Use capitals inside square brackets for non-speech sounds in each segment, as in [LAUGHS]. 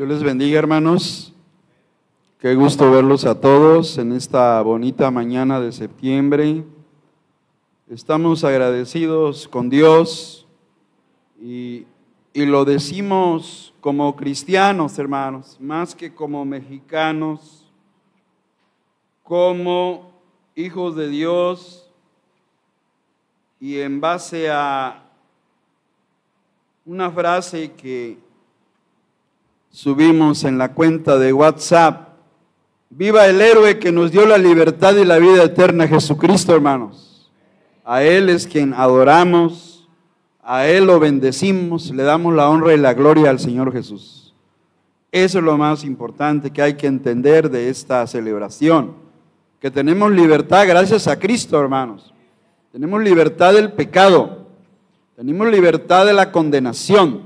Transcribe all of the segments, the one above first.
Dios les bendiga, hermanos. Qué gusto verlos a todos en esta bonita mañana de septiembre. Estamos agradecidos con Dios y, y, lo decimos como cristianos, hermanos, más que como mexicanos, como hijos de Dios y en base a una frase que subimos en la cuenta de WhatsApp. Viva el héroe que nos dio la libertad y la vida eterna, Jesucristo, hermanos. A Él es quien adoramos, a Él lo bendecimos, le damos la honra y la gloria al Señor Jesús. Eso es lo más importante que hay que entender de esta celebración, que tenemos libertad gracias a Cristo, hermanos. Tenemos libertad del pecado, tenemos libertad de la condenación,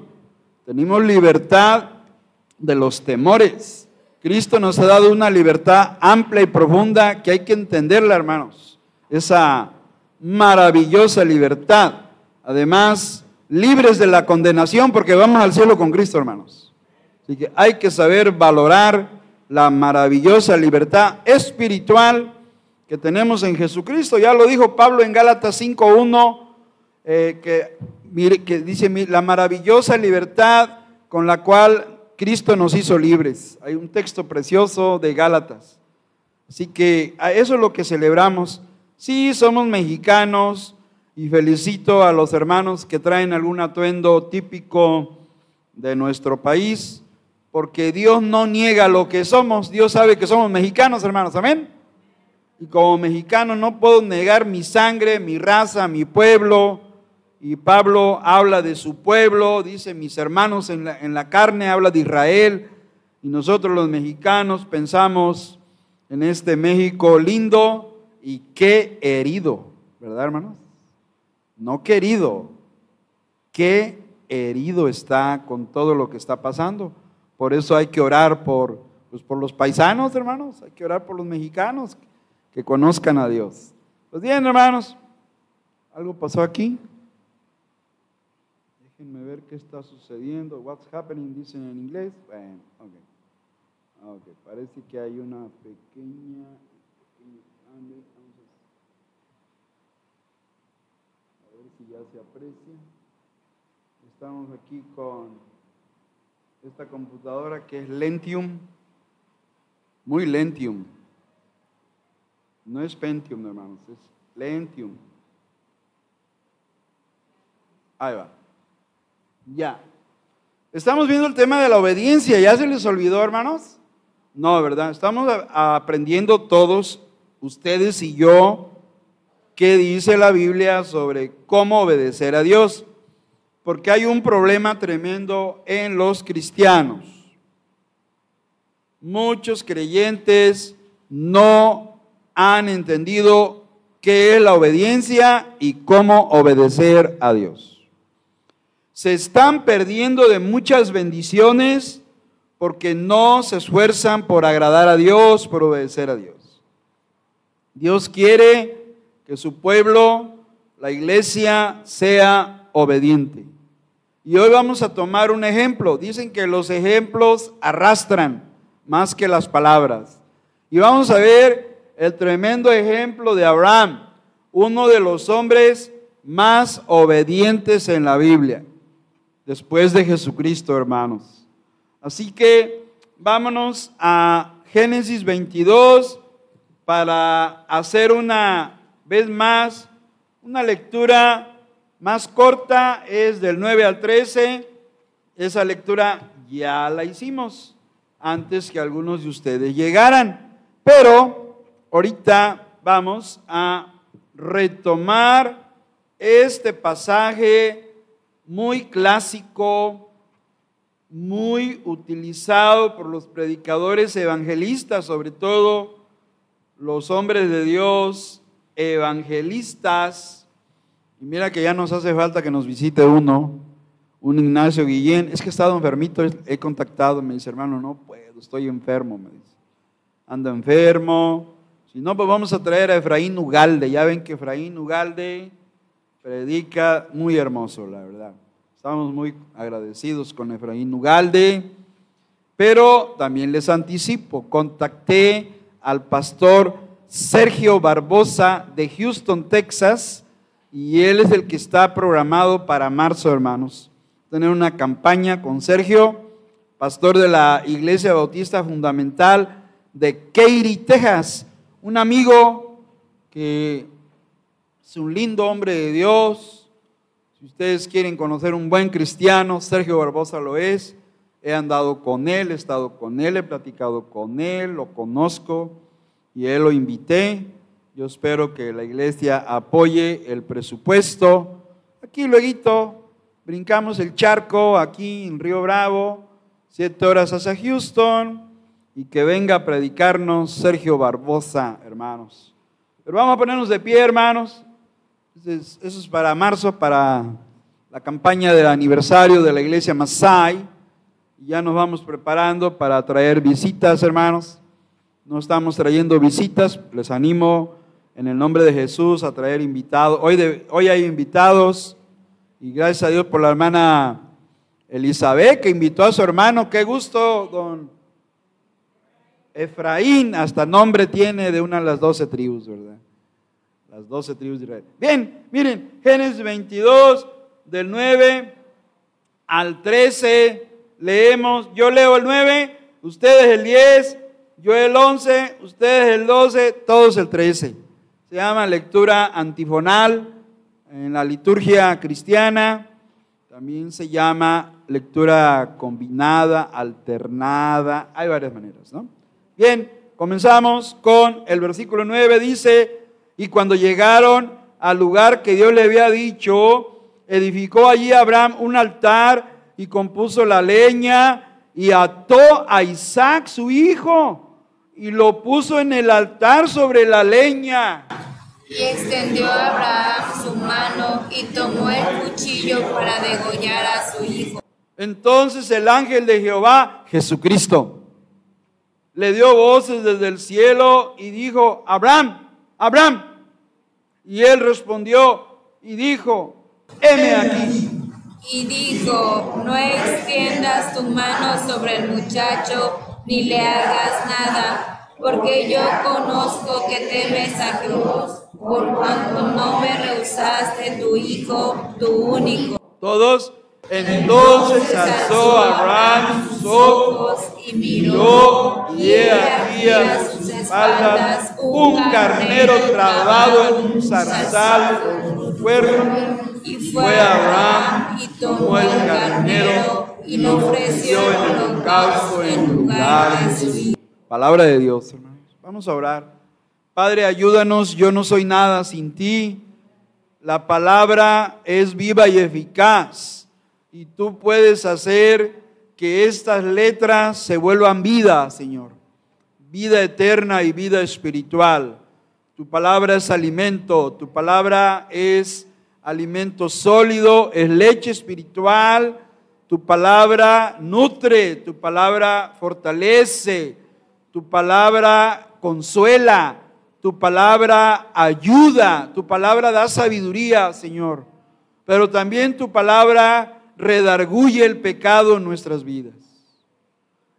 tenemos libertad de los temores. Cristo nos ha dado una libertad amplia y profunda que hay que entenderla, hermanos. Esa maravillosa libertad. Además, libres de la condenación porque vamos al cielo con Cristo, hermanos. Así que hay que saber valorar la maravillosa libertad espiritual que tenemos en Jesucristo. Ya lo dijo Pablo en Gálatas 5.1, eh, que, dice la maravillosa libertad con la cual Cristo nos hizo libres. Hay un texto precioso de Gálatas. Así que a eso es lo que celebramos. Sí, somos mexicanos y felicito a los hermanos que traen algún atuendo típico de nuestro país, porque Dios no niega lo que somos. Dios sabe que somos mexicanos, hermanos. Amén. Y como mexicano no puedo negar mi sangre, mi raza, mi pueblo, y Pablo habla de su pueblo, dice mis hermanos en la, carne, habla de Israel. Y nosotros los mexicanos pensamos en este México lindo y qué herido, ¿verdad hermanos? No querido, qué herido está con todo lo que está pasando. Por eso hay que orar por, pues por los paisanos, hermanos, hay que orar por los mexicanos que conozcan a Dios. Pues bien, hermanos, ¿algo pasó aquí? Ver qué está sucediendo. What's happening, dicen en inglés. Bueno, ok. Ok, parece que hay una pequeña. A ver si ya se aprecia. Estamos aquí con esta computadora que es Lentium. Muy Lentium. No es Pentium, hermanos, es Lentium. Ahí va. Ya. Estamos viendo el tema de la obediencia. ¿Ya se les olvidó, hermanos? No, ¿verdad? Estamos aprendiendo todos, ustedes y yo, qué dice la Biblia sobre cómo obedecer a Dios. Porque hay un problema tremendo en los cristianos. Muchos creyentes no han entendido qué es la obediencia y cómo obedecer a Dios se están perdiendo de muchas bendiciones porque no se esfuerzan por agradar a Dios, por obedecer a Dios. Dios quiere que su pueblo, la iglesia, sea obediente. Y hoy vamos a tomar un ejemplo. Dicen que los ejemplos arrastran más que las palabras. Y vamos a ver el tremendo ejemplo de Abraham, uno de los hombres más obedientes en la Biblia después de Jesucristo, hermanos. Así que vámonos a Génesis 22 para hacer una vez más una lectura más corta, es del 9 al 13. Esa lectura ya la hicimos antes que algunos de ustedes llegaran, pero ahorita vamos a retomar este pasaje muy clásico, muy utilizado por los predicadores evangelistas, sobre todo los hombres de Dios evangelistas. Y mira que ya nos hace falta que nos visite uno, un Ignacio Guillén. Es que he estado enfermito, he contactado, me dice, hermano, no puedo, estoy enfermo, me dice. Ando enfermo. Si no, pues vamos a traer a Efraín Ugalde. Ya ven que Efraín Ugalde predica muy hermoso, la verdad. Estamos muy agradecidos con Efraín Ugalde. Pero también les anticipo, contacté al pastor Sergio Barbosa de Houston, Texas, y él es el que está programado para marzo, hermanos. Tener una campaña con Sergio, pastor de la Iglesia Bautista Fundamental de Katy, Texas. Un amigo que es un lindo hombre de Dios. Si ustedes quieren conocer un buen cristiano, Sergio Barbosa lo es. He andado con él, he estado con él, he platicado con él, lo conozco y él lo invité. Yo espero que la iglesia apoye el presupuesto. Aquí luego brincamos el charco, aquí en Río Bravo, siete horas hacia Houston y que venga a predicarnos Sergio Barbosa, hermanos. Pero vamos a ponernos de pie, hermanos. Eso es para marzo, para la campaña del aniversario de la iglesia Masai. Ya nos vamos preparando para traer visitas, hermanos. No estamos trayendo visitas, les animo en el nombre de Jesús a traer invitados. Hoy, hoy hay invitados y gracias a Dios por la hermana Elizabeth que invitó a su hermano. Qué gusto, don Efraín, hasta nombre tiene de una de las doce tribus, ¿verdad? Las doce tribus de Israel. Bien, miren, Génesis 22, del 9 al 13, leemos, yo leo el 9, ustedes el 10, yo el 11, ustedes el 12, todos el 13. Se llama lectura antifonal en la liturgia cristiana. También se llama lectura combinada, alternada. Hay varias maneras, ¿no? Bien, comenzamos con el versículo 9. Dice, y cuando llegaron al lugar que Dios le había dicho, edificó allí Abraham un altar y compuso la leña y ató a Isaac su hijo y lo puso en el altar sobre la leña. Y extendió a Abraham su mano y tomó el cuchillo para degollar a su hijo. Entonces el ángel de Jehová, Jesucristo, le dio voces desde el cielo y dijo, Abraham, Abraham. Y él respondió y dijo, heme aquí. Y dijo, no extiendas tu mano sobre el muchacho ni le hagas nada, porque yo conozco que temes a Dios, por cuanto no me rehusaste tu hijo, tu único. Todos. Entonces alzó Abraham sus ojos y miró, y he aquí a sus espaldas un carnero trabado en un zarzal con su cuerno. Y fue Abraham y tomó el carnero y lo ofreció en el holocausto en lugar de su Palabra de Dios, hermanos. Vamos a orar. Padre, ayúdanos, yo no soy nada sin ti. La palabra es viva y eficaz y tú puedes hacer que estas letras se vuelvan vida, Señor. Vida eterna y vida espiritual. Tu palabra es alimento, tu palabra es alimento sólido, es leche espiritual tu palabra nutre, tu palabra fortalece, tu palabra consuela, tu palabra ayuda, tu palabra da sabiduría, Señor. Pero también tu palabra redarguye el pecado en nuestras vidas.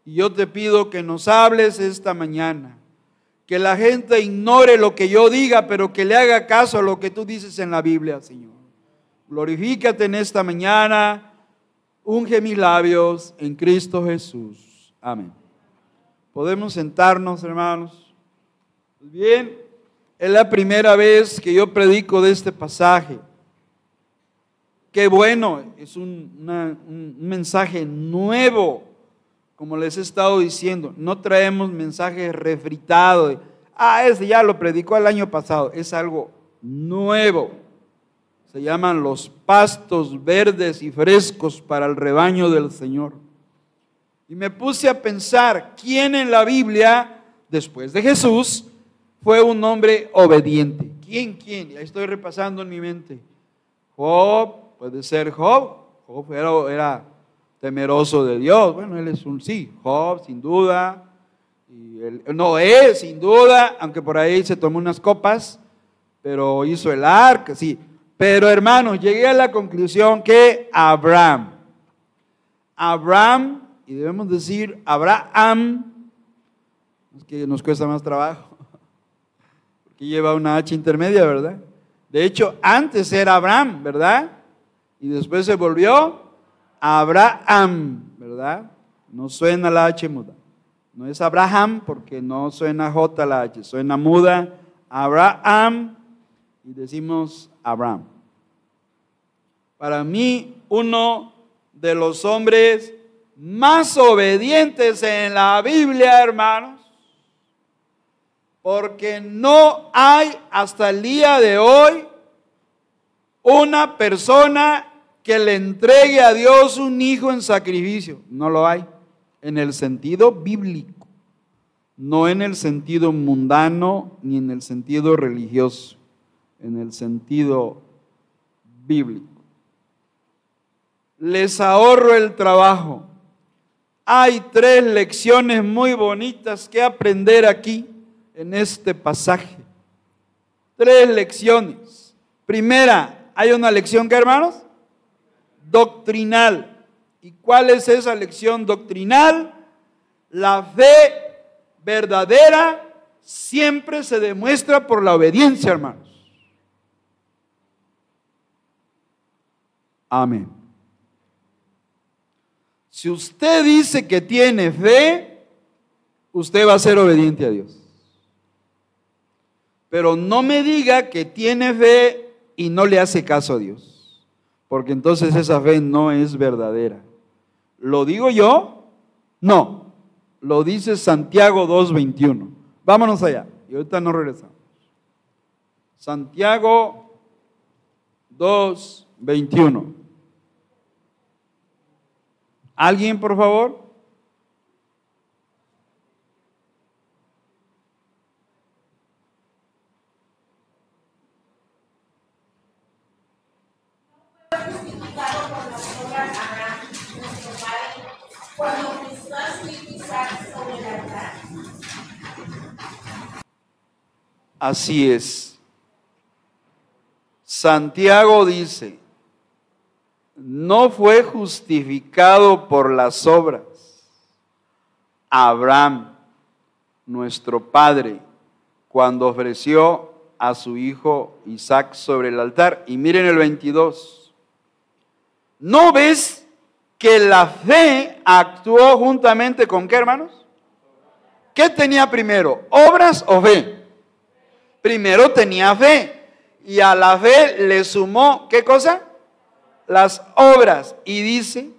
Y yo te pido que nos hables esta mañana. Que la gente ignore lo que yo diga, pero que le haga caso a lo que tú dices en la Biblia, Señor. Glorifícate en esta mañana unge mis labios en Cristo Jesús. Amén. Podemos sentarnos, hermanos. Bien, es la primera vez que yo predico de este pasaje. Qué bueno, es un, mensaje nuevo, como les he estado diciendo. No traemos mensajes refritados. Ah, ese ya lo predicó el año pasado. Es algo nuevo se llaman los pastos verdes y frescos para el rebaño del Señor. Y me puse a pensar, ¿quién en la Biblia, después de Jesús, fue un hombre obediente? ¿Quién, quién? Ya estoy repasando en mi mente. Job, puede ser Job. Job era, temeroso de Dios. Bueno, él es un sí. Job, sin duda. Y Noé, sin duda, aunque por ahí se tomó unas copas, pero hizo el arca, sí. Pero hermanos, llegué a la conclusión que Abraham, Abraham y debemos decir Abraham, es que nos cuesta más trabajo, porque lleva una H intermedia, ¿verdad? De hecho, antes era Abraham, ¿verdad? Y después se volvió Abraham, ¿verdad? No suena la H muda. No es Abraham porque no suena J la H, suena muda. Abraham y decimos Abraham. Para mí, uno de los hombres más obedientes en la Biblia, hermanos, porque no hay hasta el día de hoy una persona que le entregue a Dios un hijo en sacrificio. No lo hay. En el sentido bíblico. No en el sentido mundano ni en el sentido religioso. En el sentido bíblico. Les ahorro el trabajo. Hay tres lecciones muy bonitas que aprender aquí en este pasaje. Tres lecciones. Primera, hay una lección que hermanos? doctrinal. ¿Y cuál es esa lección doctrinal? La fe verdadera siempre se demuestra por la obediencia, hermanos. Amén. Si usted dice que tiene fe, usted va a ser obediente a Dios. Pero no me diga que tiene fe y no le hace caso a Dios porque entonces esa fe no es verdadera. ¿Lo digo yo? No, lo dice Santiago 2.21. Vámonos allá, y ahorita no regresamos. Santiago 2.21. ¿Alguien, por favor? Así es. Santiago dice, no fue justificado por las obras. Abraham, nuestro padre, cuando ofreció a su hijo Isaac sobre el altar. Y miren el 22. ¿No ves que la fe actuó juntamente con qué, hermanos? ¿Qué tenía primero? ¿Obras o fe? Primero tenía fe y a la fe le sumó, ¿qué cosa? Las obras. Y dice,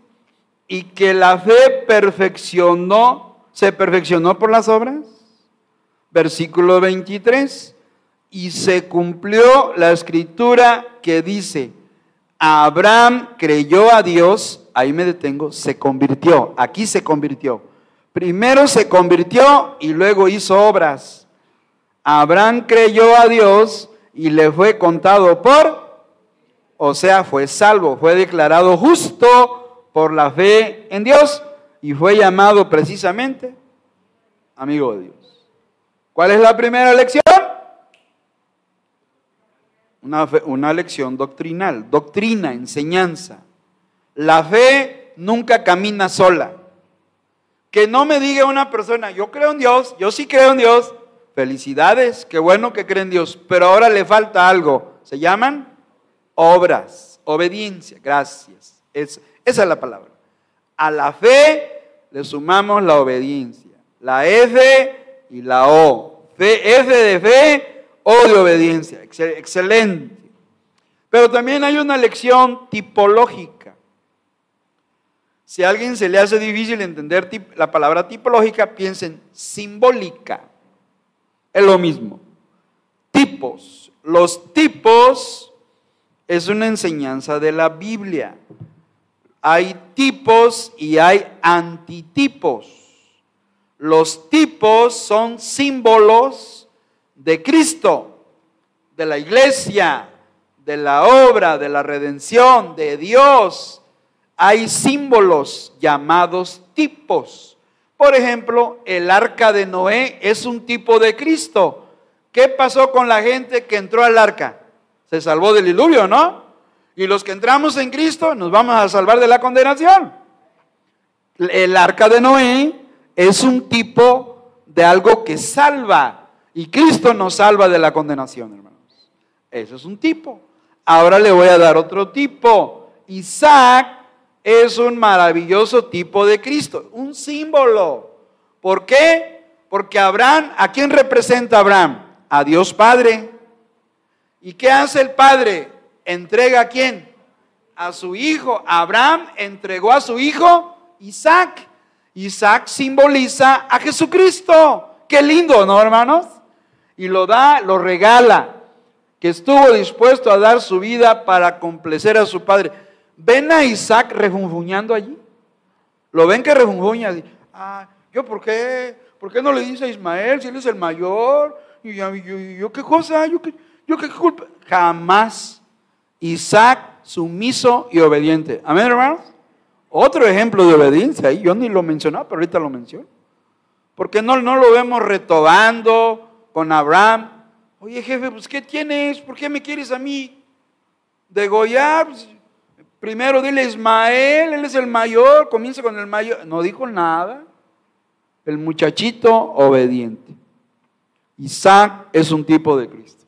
y que la fe perfeccionó, se perfeccionó por las obras. Versículo 23. Y se cumplió la escritura que dice, Abraham creyó a Dios, ahí me detengo, se convirtió, aquí se convirtió. Primero se convirtió y luego hizo obras. Abraham creyó a Dios y le fue contado por, o sea, fue salvo, fue declarado justo por la fe en Dios y fue llamado precisamente amigo de Dios. ¿Cuál es la primera lección? Una, una lección doctrinal, doctrina, enseñanza. La fe nunca camina sola. Que no me diga una persona, yo creo en Dios, yo sí creo en Dios, Felicidades, qué bueno que creen Dios, pero ahora le falta algo. Se llaman obras, obediencia, gracias. Es, esa es la palabra. A la fe le sumamos la obediencia, la F y la O. Fe, F de fe, O de obediencia. Excelente. Pero también hay una lección tipológica. Si a alguien se le hace difícil entender la palabra tipológica, piensen simbólica es lo mismo. Tipos. Los tipos es una enseñanza de la Biblia. Hay tipos y hay antitipos. Los tipos son símbolos de Cristo, de la iglesia, de la obra, de la redención, de Dios. Hay símbolos llamados tipos. Por ejemplo, el arca de Noé es un tipo de Cristo. ¿Qué pasó con la gente que entró al arca? Se salvó del diluvio, ¿no? Y los que entramos en Cristo nos vamos a salvar de la condenación. El arca de Noé es un tipo de algo que salva. Y Cristo nos salva de la condenación, hermanos. Eso es un tipo. Ahora le voy a dar otro tipo. Isaac es un maravilloso tipo de Cristo, un símbolo. ¿Por qué? Porque Abraham, ¿a quién representa Abraham? A Dios Padre. ¿Y qué hace el Padre? Entrega a quién? A su hijo. Abraham entregó a su hijo Isaac. Isaac simboliza a Jesucristo. Qué lindo, ¿no, hermanos? Y lo da, lo regala, que estuvo dispuesto a dar su vida para complacer a su padre. ¿Ven a Isaac refunfuñando allí? ¿Lo ven que refunfuña? Ah, ¿yo por qué? ¿Por qué no le dice a Ismael si él es el mayor? Y yo, ¿qué cosa? ¿Yo qué, yo qué culpa? Jamás. Isaac sumiso y obediente. Amén, hermanos. Otro ejemplo de obediencia, yo ni lo mencionaba, pero ahorita lo menciono. Porque no, no lo vemos retobando con Abraham. Oye, jefe, pues ¿qué tienes? ¿Por qué me quieres a mí? Degollar. Pues, primero dile Ismael, él es el mayor, comienza con el mayor. No dijo nada. El muchachito obediente. Isaac es un tipo de Cristo.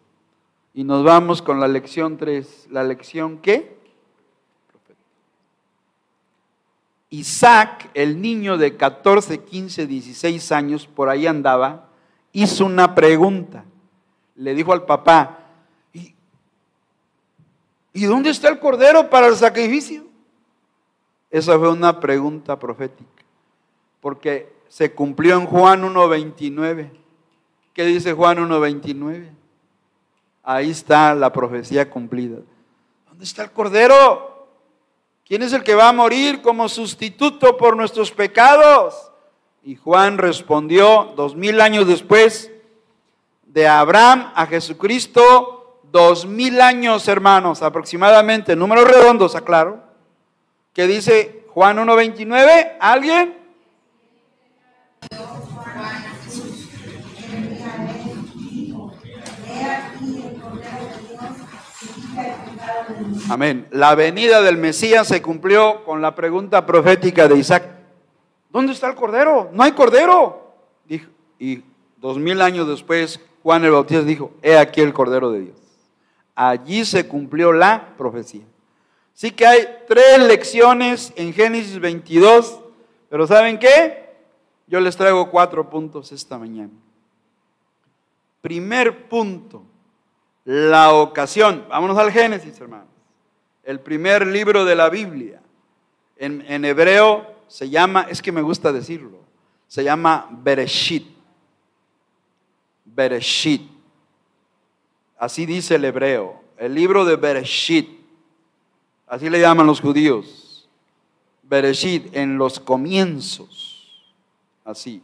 Y nos vamos con la lección 3. ¿La lección qué? Isaac, el niño de 14, 15, 16 años, por ahí andaba, hizo una pregunta. Le dijo al papá, ¿y, ¿y dónde está el cordero para el sacrificio? Esa fue una pregunta profética, porque se cumplió en Juan 1.29. ¿Qué dice Juan 1.29? Ahí está la profecía cumplida. ¿Dónde está el cordero? ¿Quién es el que va a morir como sustituto por nuestros pecados? Y Juan respondió dos mil años después de Abraham a Jesucristo, dos mil años, hermanos, aproximadamente, números redondos, aclaro, que dice Juan 1.29, ¿alguien? Amén. La venida del Mesías se cumplió con la pregunta profética de Isaac. ¿Dónde está el cordero? No hay cordero. Dijo, y dos mil años después, Juan el Bautista dijo, he aquí el cordero de Dios. Allí se cumplió la profecía. Sí que hay tres lecciones en Génesis 22, pero ¿saben qué? Yo les traigo cuatro puntos esta mañana. Primer punto, la ocasión. Vámonos al Génesis, hermanos el primer libro de la Biblia. En, hebreo se llama, es que me gusta decirlo, se llama Bereshit. Bereshit. Así dice el hebreo, el libro de Bereshit. Así le llaman los judíos. Bereshit, en los comienzos. Así.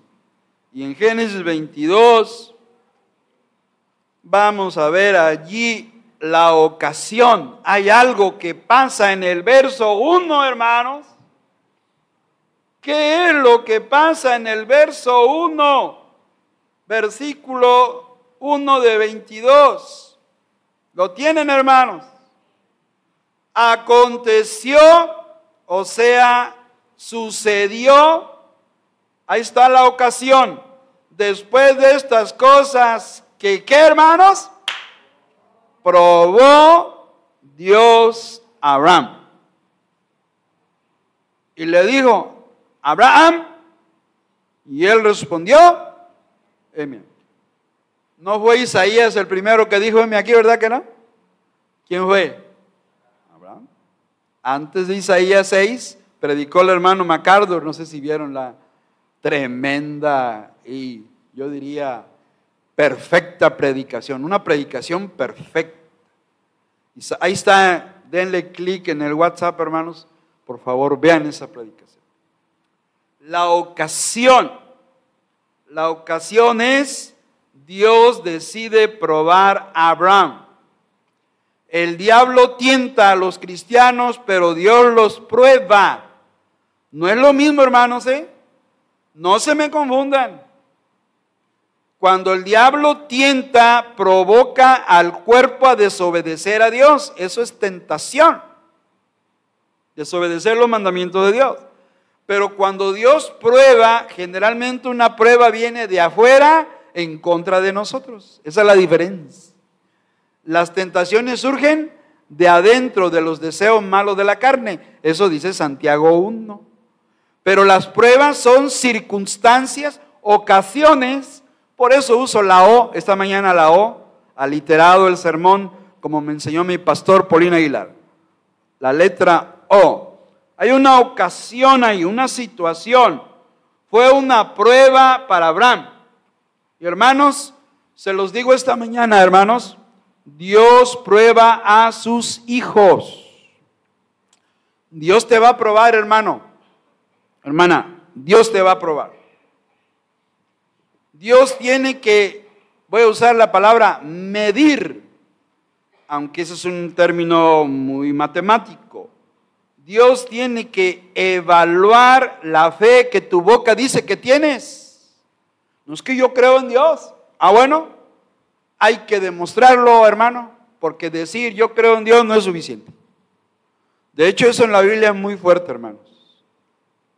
Y en Génesis 22, vamos a ver allí la ocasión. Hay algo que pasa en el verso 1, hermanos. ¿Qué es lo que pasa en el verso 1? Versículo 1 de 22. ¿Lo tienen, hermanos? Aconteció, o sea, sucedió. Ahí está la ocasión. Después de estas cosas, que qué, hermanos? probó Dios a Abraham. Y le dijo, Abraham, y él respondió, No fue Isaías el primero que dijo, aquí, ¿verdad que no? ¿Quién fue? Abraham. Antes de Isaías 6, predicó el hermano MacArthur, no sé si vieron la tremenda y yo diría perfecta predicación, una predicación perfecta. Ahí está, denle clic en el WhatsApp, hermanos, por favor, vean esa predicación. La ocasión, la ocasión es Dios decide probar a Abraham. El diablo tienta a los cristianos, pero Dios los prueba. No es lo mismo, hermanos, ¿eh? No se me confundan. Cuando el diablo tienta, provoca al cuerpo a desobedecer a Dios. Eso es tentación. Desobedecer los mandamientos de Dios. Pero cuando Dios prueba, generalmente una prueba viene de afuera en contra de nosotros. Esa es la diferencia. Las tentaciones surgen de adentro de los deseos malos de la carne. Eso dice Santiago 1. Pero las pruebas son circunstancias, ocasiones. Por eso uso la O, esta mañana la O, aliterado el sermón, como me enseñó mi pastor Paulino Aguilar. La letra O. Hay una ocasión ahí, una situación. Fue una prueba para Abraham. Hermanos, se los digo esta mañana, hermanos, Dios prueba a sus hijos. Dios te va a probar, hermano. Hermana, Dios te va a probar. Dios tiene que, voy a usar la palabra medir, aunque ese es un término muy matemático. Dios tiene que evaluar la fe que tu boca dice que tienes. No es que yo creo en Dios. Ah, bueno, hay que demostrarlo, hermano, porque decir yo creo en Dios no es suficiente. De hecho, eso en la Biblia es muy fuerte, hermanos.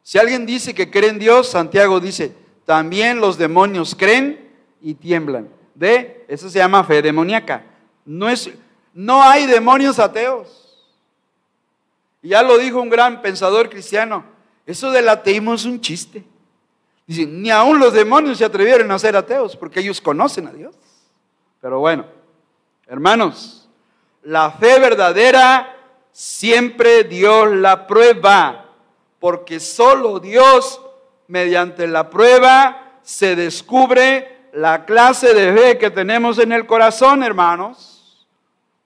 Si alguien dice que cree en Dios, Santiago dice, también los demonios creen y tiemblan. ¿Ve? Eso se llama fe demoníaca. No, es, no hay demonios ateos. Ya lo dijo un gran pensador cristiano. Eso del ateísmo es un chiste. Dice, ni aún los demonios se atrevieron a ser ateos porque ellos conocen a Dios. Pero bueno, hermanos, la fe verdadera siempre Dios la prueba, porque solo Dios mediante la prueba se descubre la clase de fe que tenemos en el corazón, hermanos.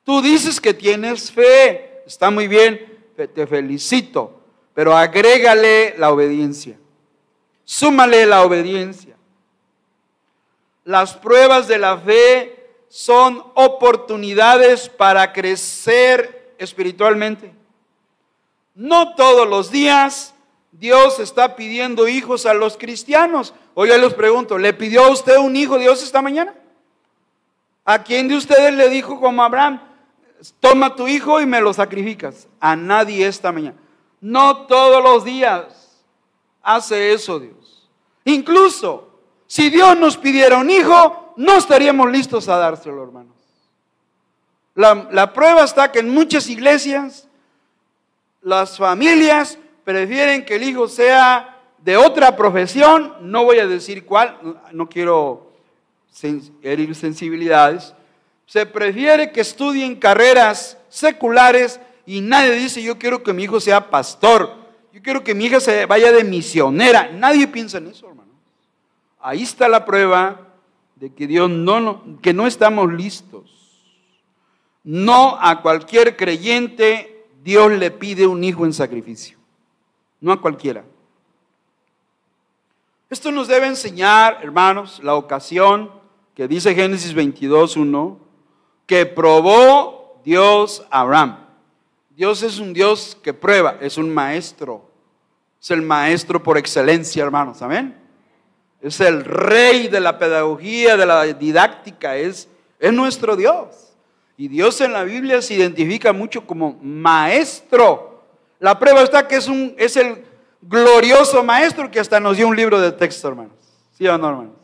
Tú dices que tienes fe, está muy bien, te felicito, pero agrégale la obediencia, súmale la obediencia. Las pruebas de la fe son oportunidades para crecer espiritualmente. No todos los días Dios está pidiendo hijos a los cristianos. Hoy les pregunto, ¿le pidió a usted un hijo Dios esta mañana? ¿A quién de ustedes le dijo como Abraham, toma tu hijo y me lo sacrificas? A nadie esta mañana. No todos los días hace eso Dios. Incluso si Dios nos pidiera un hijo, no estaríamos listos a dárselo, hermanos. La, prueba está que en muchas iglesias las familias prefieren que el hijo sea de otra profesión, no voy a decir cuál, no quiero herir sensibilidades, se prefiere que estudien carreras seculares y nadie dice yo quiero que mi hijo sea pastor, yo quiero que mi hija se vaya de misionera, nadie piensa en eso, hermano. Ahí está la prueba de que Dios no, que no estamos listos. No a cualquier creyente Dios le pide un hijo en sacrificio. No a cualquiera. Esto nos debe enseñar, hermanos, la ocasión que dice Génesis 22, 1, que probó Dios a Abraham. Dios es un Dios que prueba, es un maestro. Es el maestro por excelencia, hermanos. Amén. Es el rey de la pedagogía, de la didáctica, es, es nuestro Dios. Y Dios en la Biblia se identifica mucho como maestro. La prueba está que es, un, es el glorioso maestro que hasta nos dio un libro de texto, hermanos. ¿Sí o no, hermanos?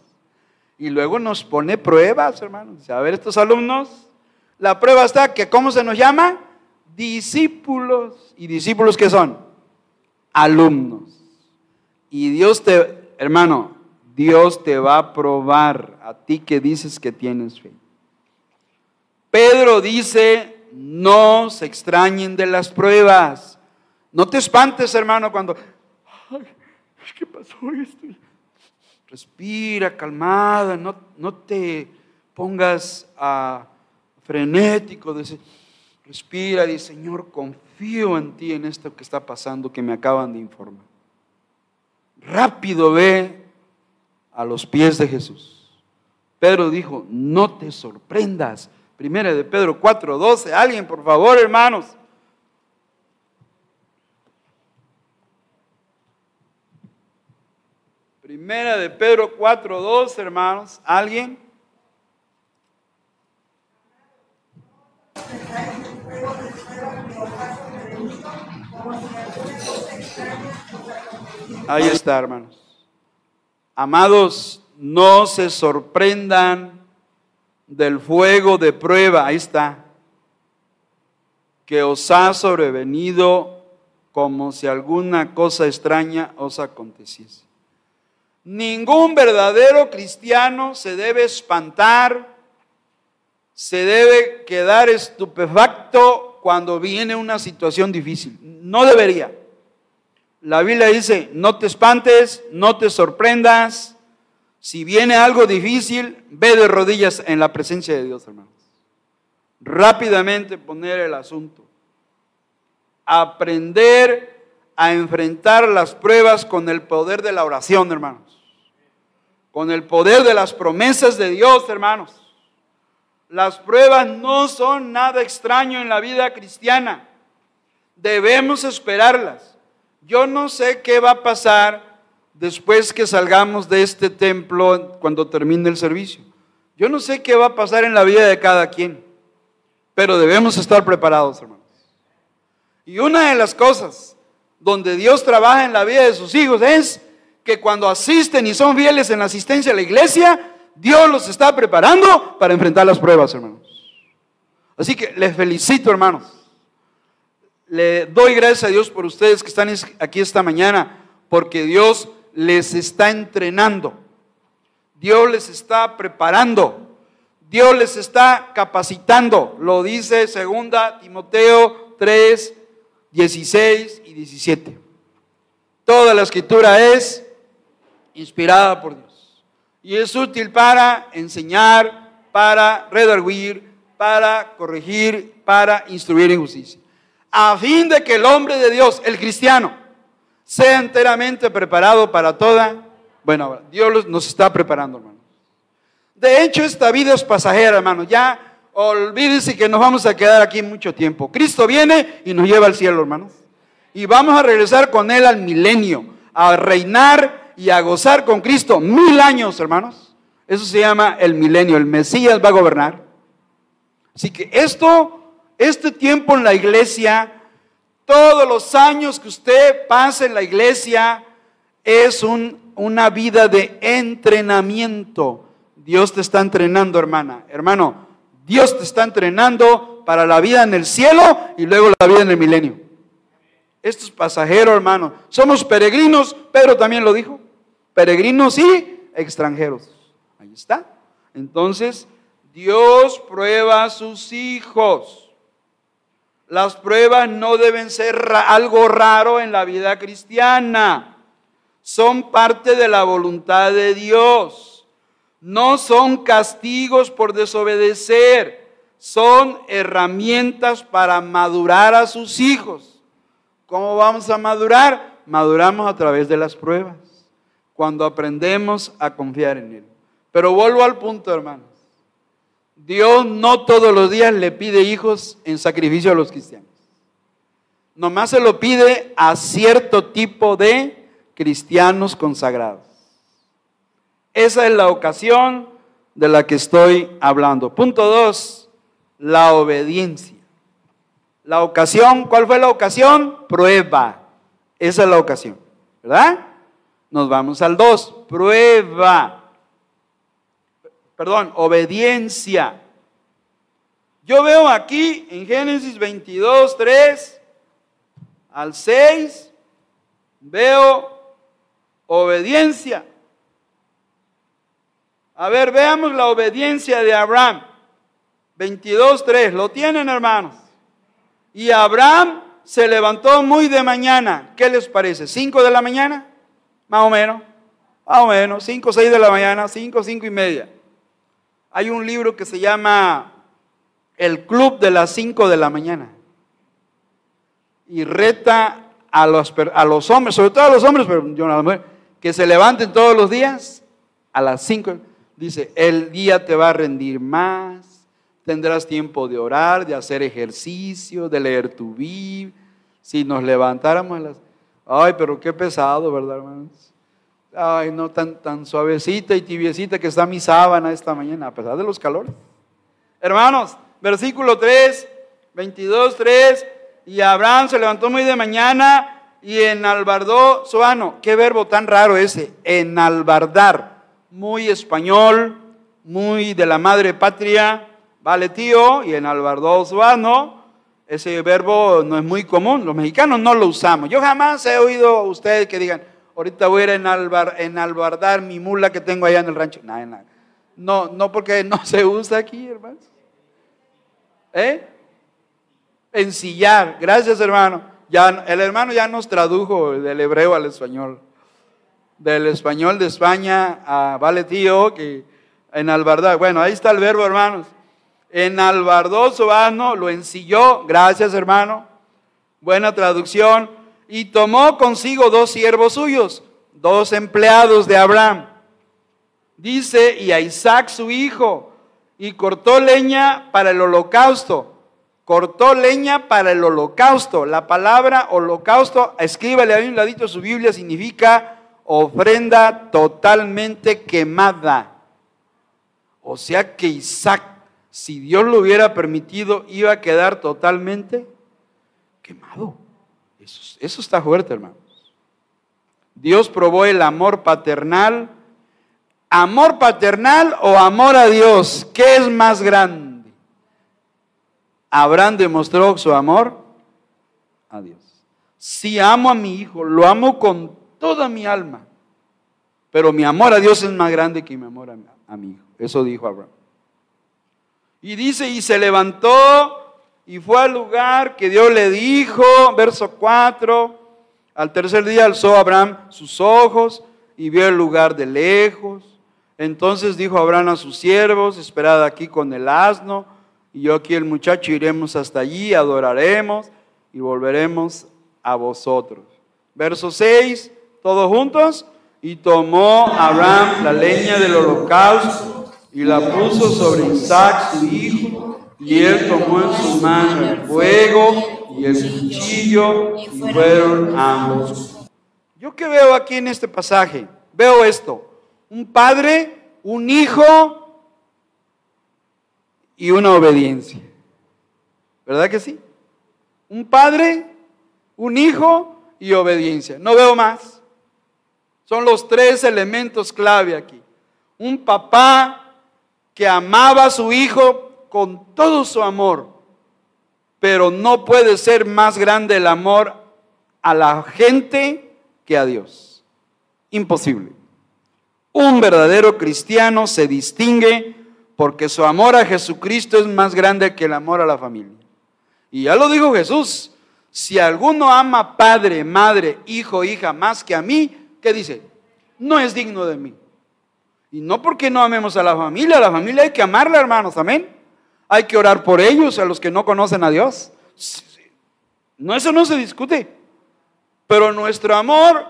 Y luego nos pone pruebas, hermanos. A ver, estos alumnos, la prueba está que, ¿cómo se nos llama? Discípulos. ¿Y discípulos qué son? Alumnos. Y Dios te, hermano, Dios te va a probar a ti que dices que tienes fe. Pedro dice, no se extrañen de las pruebas. No te espantes, hermano, cuando, ¿qué pasó? Respira, calmada, no, no te pongas a frenético. Respira, dice, Señor, confío en ti en esto que está pasando, que me acaban de informar. Rápido ve a los pies de Jesús. Pedro dijo, no te sorprendas. Primera de Pedro 4:12. Alguien, por favor, hermanos. Primera de Pedro 4:12, hermanos. ¿Alguien? Ahí está, hermanos. Amados, no se sorprendan del fuego de prueba, ahí está, que os ha sobrevenido como si alguna cosa extraña os aconteciese. Ningún verdadero cristiano se debe espantar, se debe quedar estupefacto cuando viene una situación difícil. No debería. La Biblia dice, no te espantes, no te sorprendas. Si viene algo difícil, ve de rodillas en la presencia de Dios, hermanos. Rápidamente poner el asunto. Aprender a enfrentar las pruebas con el poder de la oración, hermanos. Con el poder de las promesas de Dios, hermanos. Las pruebas no son nada extraño en la vida cristiana. Debemos esperarlas. Yo no sé qué va a pasar después que salgamos de este templo cuando termine el servicio. Yo no sé qué va a pasar en la vida de cada quien, pero debemos estar preparados, hermanos. Y una de las cosas donde Dios trabaja en la vida de sus hijos es que cuando asisten y son fieles en la asistencia a la iglesia, Dios los está preparando para enfrentar las pruebas, hermanos. Así que les felicito, hermanos le doy gracias a Dios por ustedes que están aquí esta mañana, porque Dios les está entrenando, Dios les está preparando, Dios les está capacitando. Lo dice segunda Timoteo 3, 16 y 17. Toda la escritura es inspirada por Dios y es útil para enseñar, para redarguir, para corregir, para instruir en justicia a fin de que el hombre de Dios, el cristiano, sea enteramente preparado para toda. Bueno, Dios nos está preparando, hermanos. De hecho, esta vida es pasajera, hermanos. Ya olvídense que nos vamos a quedar aquí mucho tiempo. Cristo viene y nos lleva al cielo, hermanos. Y vamos a regresar con Él al milenio, a reinar y a gozar con Cristo mil años, hermanos. Eso se llama el milenio. El Mesías va a gobernar. Así que esto este tiempo en la iglesia, todos los años que usted pase en la iglesia, es una vida de entrenamiento. Dios te está entrenando, hermana. Hermano, Dios te está entrenando para la vida en el cielo y luego la vida en el milenio. Esto es pasajero, hermano. Somos peregrinos, Pedro también lo dijo. Peregrinos y extranjeros. Ahí está. Entonces, Dios prueba a sus hijos. Las pruebas no deben ser algo raro en la vida cristiana. Son parte de la voluntad de Dios. No son castigos por desobedecer. Son herramientas para madurar a sus hijos. ¿Cómo vamos a madurar? Maduramos a través de las pruebas. Cuando aprendemos a confiar en Él. Pero vuelvo al punto, hermano. Dios no todos los días le pide hijos en sacrificio a los cristianos. Nomás se lo pide a cierto tipo de cristianos consagrados. Esa es la ocasión de la que estoy hablando. Punto dos, la obediencia. La ocasión, ¿cuál fue la ocasión? Prueba. Esa es la ocasión, ¿verdad? Nos vamos al dos, prueba perdón, obediencia. Yo veo aquí en Génesis 22, 3 al 6, veo obediencia. A ver, veamos la obediencia de Abraham. 22, 3, ¿lo tienen hermanos? Y Abraham se levantó muy de mañana. ¿Qué les parece? ¿Cinco de la mañana? Más o menos. Más o menos. Cinco, seis de la mañana. Cinco, cinco y media. Hay un libro que se llama El Club de las 5 de la mañana. Y reta a los, a los hombres, sobre todo a los hombres, pero yo no a que se levanten todos los días a las 5. Dice, el día te va a rendir más, tendrás tiempo de orar, de hacer ejercicio, de leer tu Biblia. Si nos levantáramos a las... Ay, pero qué pesado, ¿verdad, hermanos? Ay, no tan, tan suavecita y tibiecita que está mi sábana esta mañana, a pesar de los calores. Hermanos, versículo 3, 22, 3. Y Abraham se levantó muy de mañana y enalbardó su ano. Qué verbo tan raro ese, enalbardar. Muy español, muy de la madre patria. Vale, tío, y enalbardó su ano. Ese verbo no es muy común, los mexicanos no lo usamos. Yo jamás he oído a ustedes que digan, ahorita voy a ir enalbardar mi mula que tengo allá en el rancho. No, no porque [LAUGHS] no se usa aquí, hermanos. ¿Eh? Ensillar. Gracias, hermano. Ya, el hermano ya nos tradujo del hebreo al español. Del español de España a Vale Tío, que enalbardar. Bueno, ahí está el verbo, hermanos. Enalbardó su asno, lo ensilló. Gracias, hermano. Buena traducción. Y tomó consigo dos siervos suyos, dos empleados de Abraham Dice, y a Isaac su hijo, y cortó leña para el holocausto. Cortó leña para el holocausto. La palabra holocausto, escríbale ahí un ladito su Biblia, significa ofrenda totalmente quemada. O sea que Isaac, si Dios lo hubiera permitido, iba a quedar totalmente quemado. Eso, está fuerte, hermanos. Dios probó el amor paternal ¿Amor paternal o amor a Dios? ¿Qué es más grande? Abraham demostró su amor a Dios. Si amo a mi hijo, lo amo con toda mi alma. Pero mi amor a Dios es más grande que mi amor a, mi hijo. Eso dijo Abraham. Y dice, y se levantó y fue al lugar que Dios le dijo, verso 4. Al tercer día alzó Abraham sus ojos y vio el lugar de lejos. Entonces dijo Abraham a sus siervos, esperad aquí con el asno, y yo aquí el muchacho iremos hasta allí, adoraremos y volveremos a vosotros. Verso 6, todos juntos, y tomó Abraham la leña del holocausto y la puso sobre Isaac su hijo, y él tomó en su mano el fuego y el cuchillo, y fueron ambos. Yo qué veo aquí en este pasaje, veo esto un padre, un hijo y una obediencia. ¿Verdad que sí? Un padre, un hijo y obediencia. No veo más. Son los tres elementos clave aquí. Un papá que amaba a su hijo con todo su amor, pero no puede ser más grande el amor a la gente que a Dios. Imposible. Un verdadero cristiano se distingue porque su amor a Jesucristo es más grande que el amor a la familia. Y ya lo dijo Jesús, si alguno ama padre, madre, hijo, hija más que a mí, ¿qué dice? No es digno de mí. Y no porque no amemos a la familia, a la familia hay que amarla, hermanos, amén. Hay que orar por ellos, a los que no conocen a Dios. No, eso no se discute. Pero nuestro amor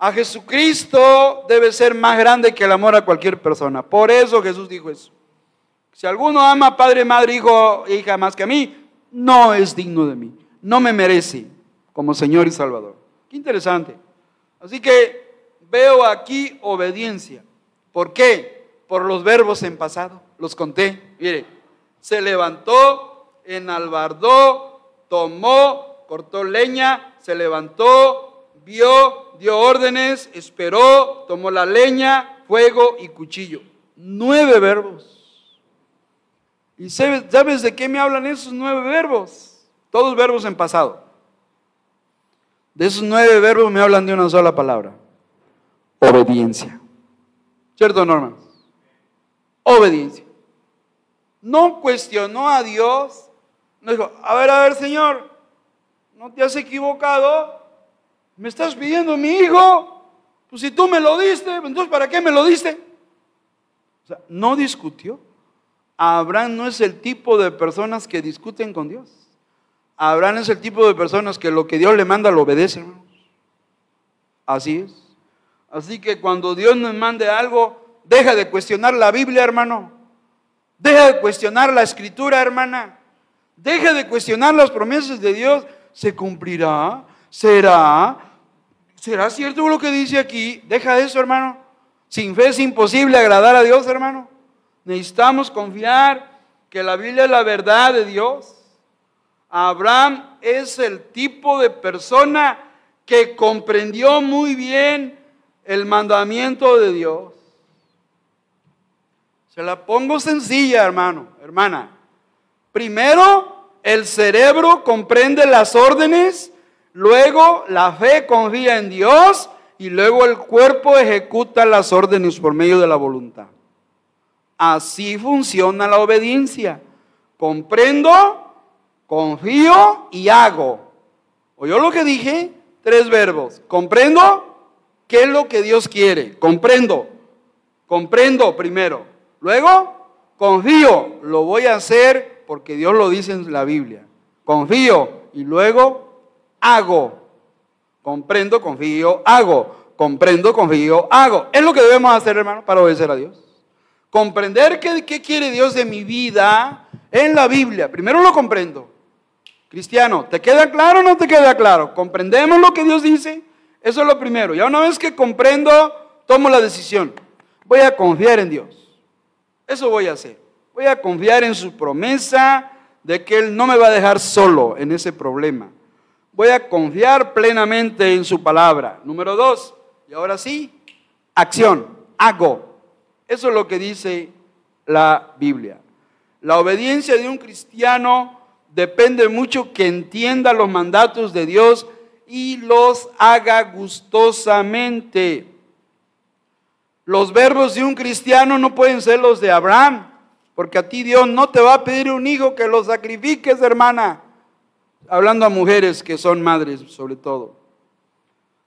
a Jesucristo debe ser más grande que el amor a cualquier persona. Por eso Jesús dijo eso. Si alguno ama padre, madre, hijo, hija más que a mí, no es digno de mí. No me merece como Señor y Salvador. Qué interesante. Así que veo aquí obediencia. ¿Por qué? Por los verbos en pasado. Los conté. Mire, se levantó, enalbardó, tomó, cortó leña, se levantó, vio, dio órdenes, esperó, tomó la leña, fuego y cuchillo. Nueve verbos. ¿Y sabes de qué me hablan esos nueve verbos? Todos verbos en pasado. De esos nueve verbos me hablan de una sola palabra. Obediencia. ¿Cierto, Norma? Obediencia. No cuestionó a Dios. No dijo, a ver, a ver, Señor, ¿no te has equivocado? ¿Me estás pidiendo mi hijo? Pues si tú me lo diste, entonces ¿para qué me lo diste? O sea, no discutió. Abraham no es el tipo de personas que discuten con Dios. Abraham es el tipo de personas que lo que Dios le manda lo obedece, hermanos. Así es. Así que cuando Dios nos mande algo, deja de cuestionar la Biblia, hermano. Deja de cuestionar la escritura, hermana. Deja de cuestionar las promesas de Dios. Se cumplirá, será, ¿Será cierto lo que dice aquí? Deja eso, hermano. Sin fe es imposible agradar a Dios, hermano. Necesitamos confiar que la Biblia es la verdad de Dios. Abraham es el tipo de persona que comprendió muy bien el mandamiento de Dios. Se la pongo sencilla, hermano, hermana. Primero, el cerebro comprende las órdenes, luego la fe confía en Dios y luego el cuerpo ejecuta las órdenes por medio de la voluntad. Así funciona la obediencia. Comprendo, confío y hago. ¿Oyó lo que dije? Tres verbos. Comprendo qué es lo que Dios quiere. Comprendo. Comprendo primero. Luego, confío. Lo voy a hacer porque Dios lo dice en la Biblia. Confío. Y luego, hago. Comprendo, confío, hago. Comprendo, confío, hago. Es lo que debemos hacer, hermano, para obedecer a Dios. Comprender qué, qué quiere Dios de mi vida en la Biblia. Primero lo comprendo. Cristiano, ¿te queda claro o no te queda claro? ¿Comprendemos lo que Dios dice? Eso es lo primero. Ya una vez que comprendo, tomo la decisión. Voy a confiar en Dios. Eso voy a hacer. Voy a confiar en su promesa de que Él no me va a dejar solo en ese problema. Voy a confiar plenamente en su palabra. Número dos, y ahora sí, acción, hago. Eso es lo que dice la Biblia. La obediencia de un cristiano depende mucho que entienda los mandatos de Dios y los haga gustosamente. Los verbos de un cristiano no pueden ser los de Abraham, porque a ti Dios no te va a pedir un hijo que lo sacrifiques, hermana. Hablando a mujeres que son madres, sobre todo.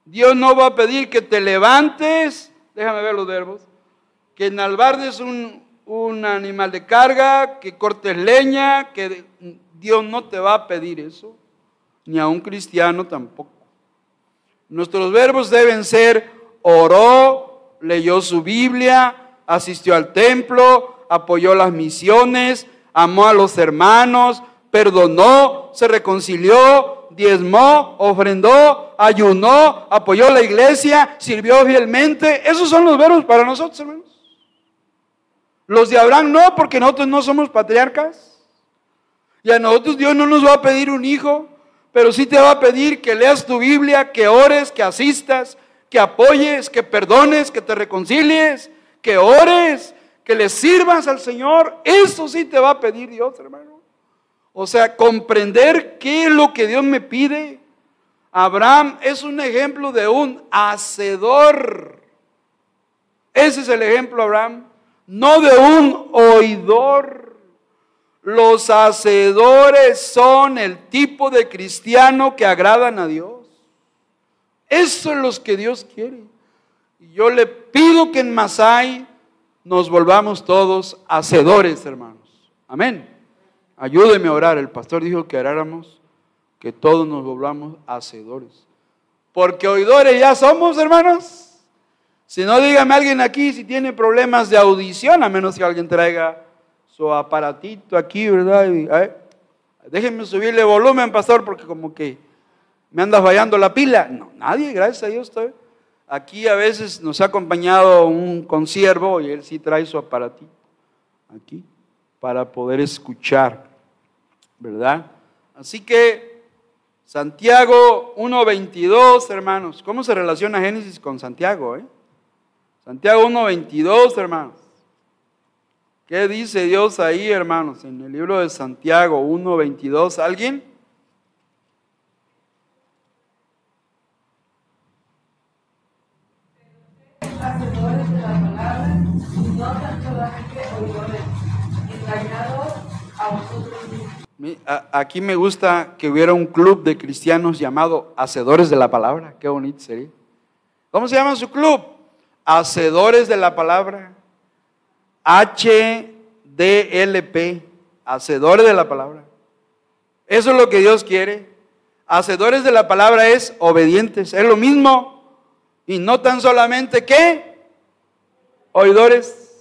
Dios no va a pedir que te levantes, déjame ver los verbos, que enalbardes un, un animal de carga, que cortes leña, que Dios no te va a pedir eso, ni a un cristiano tampoco. Nuestros verbos deben ser oró, leyó su Biblia, asistió al templo, apoyó las misiones, amó a los hermanos, perdonó, se reconcilió, diezmó, ofrendó, ayunó, apoyó la iglesia, sirvió fielmente. Esos son los verbos para nosotros, hermanos. Los de Abraham no, porque nosotros no somos patriarcas. Y a nosotros Dios no nos va a pedir un hijo, pero sí te va a pedir que leas tu Biblia, que ores, que asistas, que apoyes, que perdones, que te reconcilies, que ores, que le sirvas al Señor. Eso sí te va a pedir Dios, hermano. O sea, comprender qué es lo que Dios me pide. Abraham es un ejemplo de un hacedor. Ese es el ejemplo, Abraham no de un oidor. Los hacedores son el tipo de cristiano que agradan a Dios. Eso es lo que Dios quiere. Y yo le pido que en Masai nos volvamos todos hacedores, hermanos. Amén. Ayúdeme a orar. El pastor dijo que oráramos, que todos nos volvamos hacedores. Porque oidores ya somos, hermanos. Si no, dígame alguien aquí si tiene problemas de audición, a menos que alguien traiga su aparatito aquí, ¿verdad? déjenme subirle volumen, pastor, porque como que me anda fallando la pila. No, nadie, gracias a Dios. Estoy. Aquí a veces nos ha acompañado un consiervo y él sí trae su aparatito aquí para poder escuchar, ¿verdad? Así que Santiago 1.22, hermanos, ¿cómo se relaciona Génesis con Santiago? Eh? Santiago 1.22, hermanos. ¿Qué dice Dios ahí, hermanos? En el libro de Santiago 1.22. ¿Alguien? Aquí me gusta que hubiera un club de cristianos llamado Hacedores de la Palabra. Qué bonito sería. ¿Cómo se llama su club? hacedores de la palabra. H-D-L-P, hacedores de la palabra. Eso es lo que Dios quiere. Hacedores de la palabra es obedientes, es lo mismo. Y no tan solamente que oidores,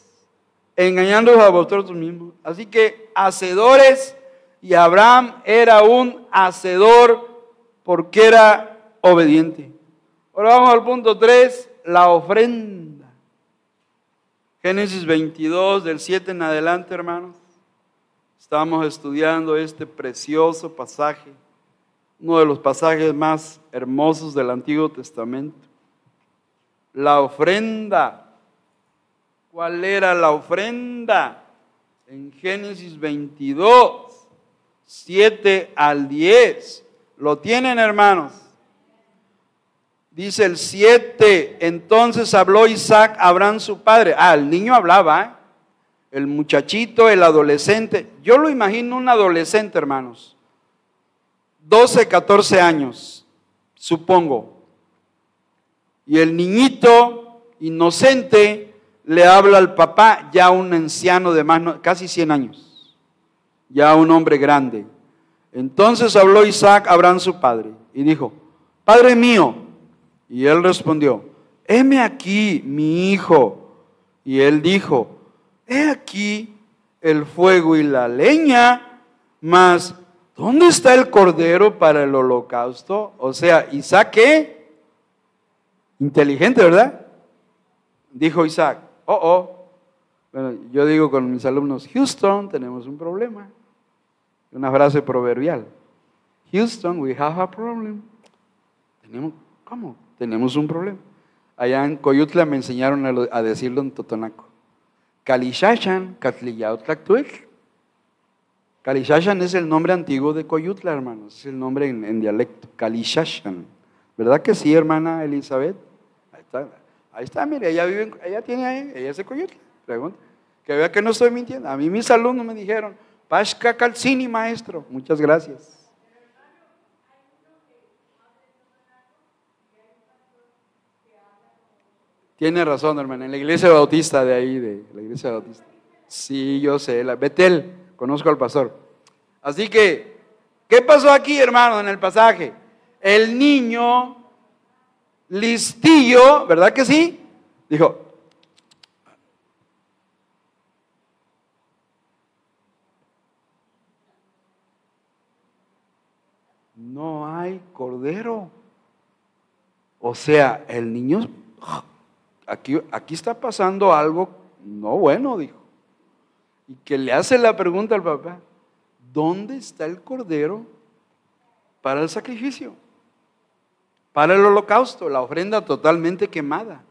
engañándolos a vosotros mismos. Así que hacedores, y Abraham era un hacedor porque era obediente. Ahora vamos al punto 3 la ofrenda. Génesis 22, del 7 en adelante, hermanos. Estamos estudiando este precioso pasaje uno de los pasajes más hermosos del Antiguo Testamento. La ofrenda. ¿Cuál era la ofrenda? En Génesis 22, 7 al 10. ¿Lo tienen, hermanos? Dice el 7, entonces habló Isaac a Abraham su padre. Ah, el niño hablaba, ¿eh? el muchachito, el adolescente. Yo lo imagino un adolescente, hermanos. 12, 14 años, supongo. Y el niñito inocente le habla al papá, ya un anciano de más, casi 100 años, ya un hombre grande. Entonces habló Isaac a Abraham su padre y dijo, Padre mío. Y él respondió, heme aquí mi hijo. Y él dijo, he aquí el fuego y la leña, mas ¿dónde está el cordero para el holocausto? O sea, Isaac, ¿qué? Inteligente, ¿verdad? Dijo Isaac, oh, oh. Bueno, yo digo con mis alumnos, Houston, tenemos un problema. Una frase proverbial. Houston, we have a problem. Tenemos, ¿Cómo? Tenemos un problema. Allá en Coyutla me enseñaron a, decirlo en Totonaco. Kalishashan, Katliyautlactuel. Kalishashan es el nombre antiguo de Coyutla, hermanos. Es el nombre en, dialecto. Kalishashan. ¿Verdad que sí, hermana Elizabeth? Ahí está, ahí está mire, ella vive, ella tiene ella es de Coyutla. Pregunta. Que vea que no estoy mintiendo. A mí mis alumnos me dijeron, Pashka Calcini, maestro. Muchas gracias. Tiene razón, hermano. En la iglesia bautista de ahí, de la iglesia bautista. Sí, yo sé. La, Betel, conozco al pastor. Así que, ¿qué pasó aquí, hermano, en el pasaje? El niño listillo, ¿verdad que sí? Dijo, no hay cordero. O sea, el niño aquí, está pasando algo no bueno, dijo. Y que le hace la pregunta al papá, ¿dónde está el cordero para el sacrificio? Para el holocausto, la ofrenda totalmente quemada.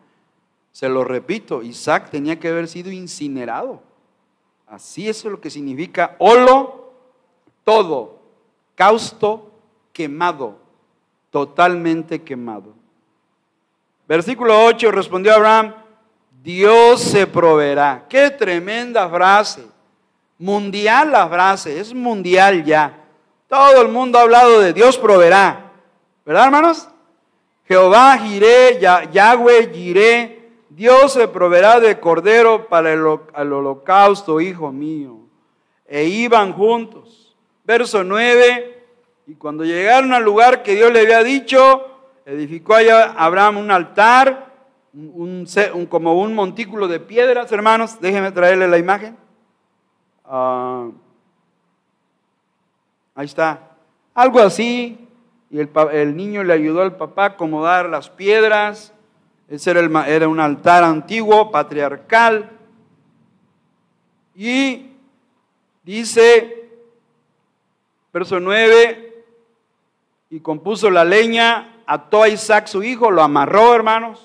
Se lo repito, Isaac tenía que haber sido incinerado. Así es lo que significa holo, todo, causto, quemado, totalmente quemado. Versículo 8, respondió Abraham, Dios se proveerá. Qué tremenda frase. Mundial la frase, es mundial ya. Todo el mundo ha hablado de Dios proveerá. ¿Verdad, hermanos? Jehová giré, Yahweh giré. Dios se proveerá de cordero para el, el holocausto, hijo mío. E iban juntos. Verso 9. Y cuando llegaron al lugar que Dios le había dicho, edificó allá Abraham un altar, un, como un montículo de piedras, hermanos. Déjenme traerle la imagen. Ah, ahí está. Algo así. Y el, niño le ayudó al papá a acomodar las piedras. Ese era, el, era un altar antiguo, patriarcal. Y dice, verso 9, y compuso la leña ató a Isaac su hijo, lo amarró, hermanos,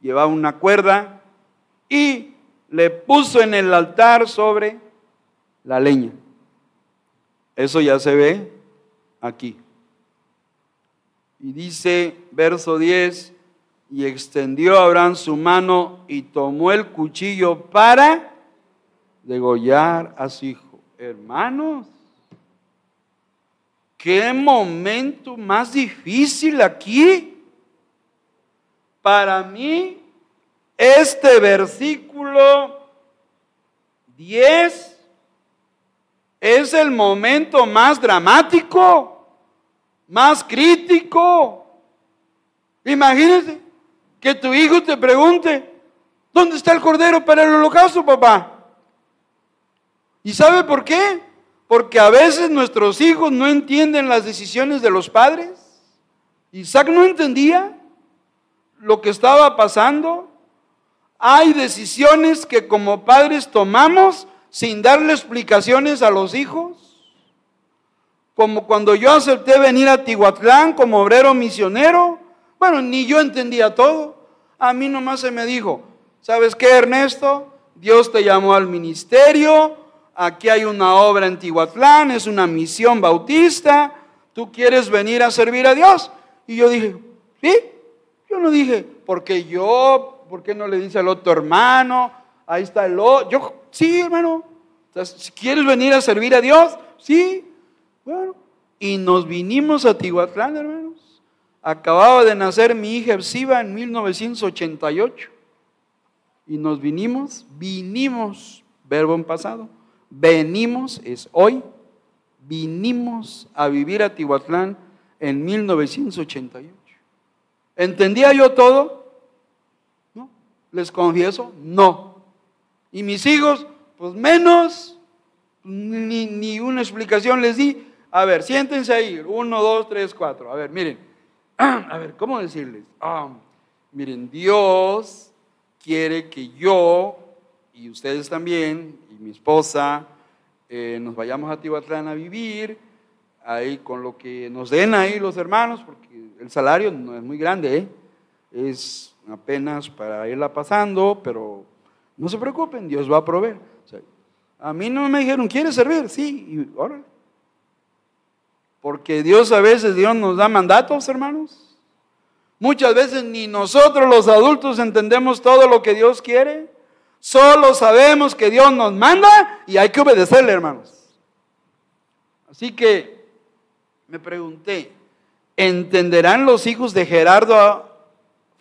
llevaba una cuerda y le puso en el altar sobre la leña. Eso ya se ve aquí. Y dice, verso 10, y extendió Abraham su mano y tomó el cuchillo para degollar a su hijo. Hermanos, qué momento más difícil aquí. Para mí, este versículo 10 es el momento más dramático, más crítico. Imagínese que tu hijo te pregunte, ¿dónde está el cordero para el holocausto, papá? ¿Y sabe por qué? Porque a veces nuestros hijos no entienden las decisiones de los padres. Isaac no entendía lo que estaba pasando. Hay decisiones que como padres tomamos sin darle explicaciones a los hijos. como cuando yo acepté venir a Tihuatlán como obrero misionero. Bueno, ni yo entendía todo. A mí nomás se me dijo, ¿sabes qué, Ernesto? Dios te llamó al ministerio, aquí hay una obra en Tihuatlán, es una misión bautista, tú quieres venir a servir a Dios. Y yo dije, ¿sí? Yo no dije, porque yo, ¿por qué no le dice al otro hermano? Ahí está el otro. Yo, sí, hermano. si quieres venir a servir a Dios, sí. Bueno, y nos vinimos a Tihuatlán, hermanos. Acababa de nacer mi hija Epsiba en 1988. Y nos vinimos, vinimos, verbo en pasado, venimos, es hoy, vinimos a vivir a Tihuatlán en 1988. ¿Entendía yo todo? No. Les confieso, no. Y mis hijos, pues menos, ni, una explicación les di. A ver, siéntense ahí. Uno, dos, tres, cuatro. A ver, miren. [CLEARS THROAT] A ver, ¿cómo decirles? Ah, miren, Dios quiere que yo y ustedes también, mi esposa, eh, nos vayamos a Tihuatlán a vivir, ahí con lo que nos den ahí los hermanos, porque el salario no es muy grande, ¿eh? es apenas para irla pasando, pero no se preocupen, Dios va a proveer. a mí no me dijeron, ¿quieres servir? Sí, y ahora. Porque Dios a veces, Dios nos da mandatos, hermanos. Muchas veces ni nosotros los adultos entendemos todo lo que Dios quiere. Solo sabemos que Dios nos manda y hay que obedecerle, hermanos. Así que me pregunté, ¿Entenderán los hijos de Gerardo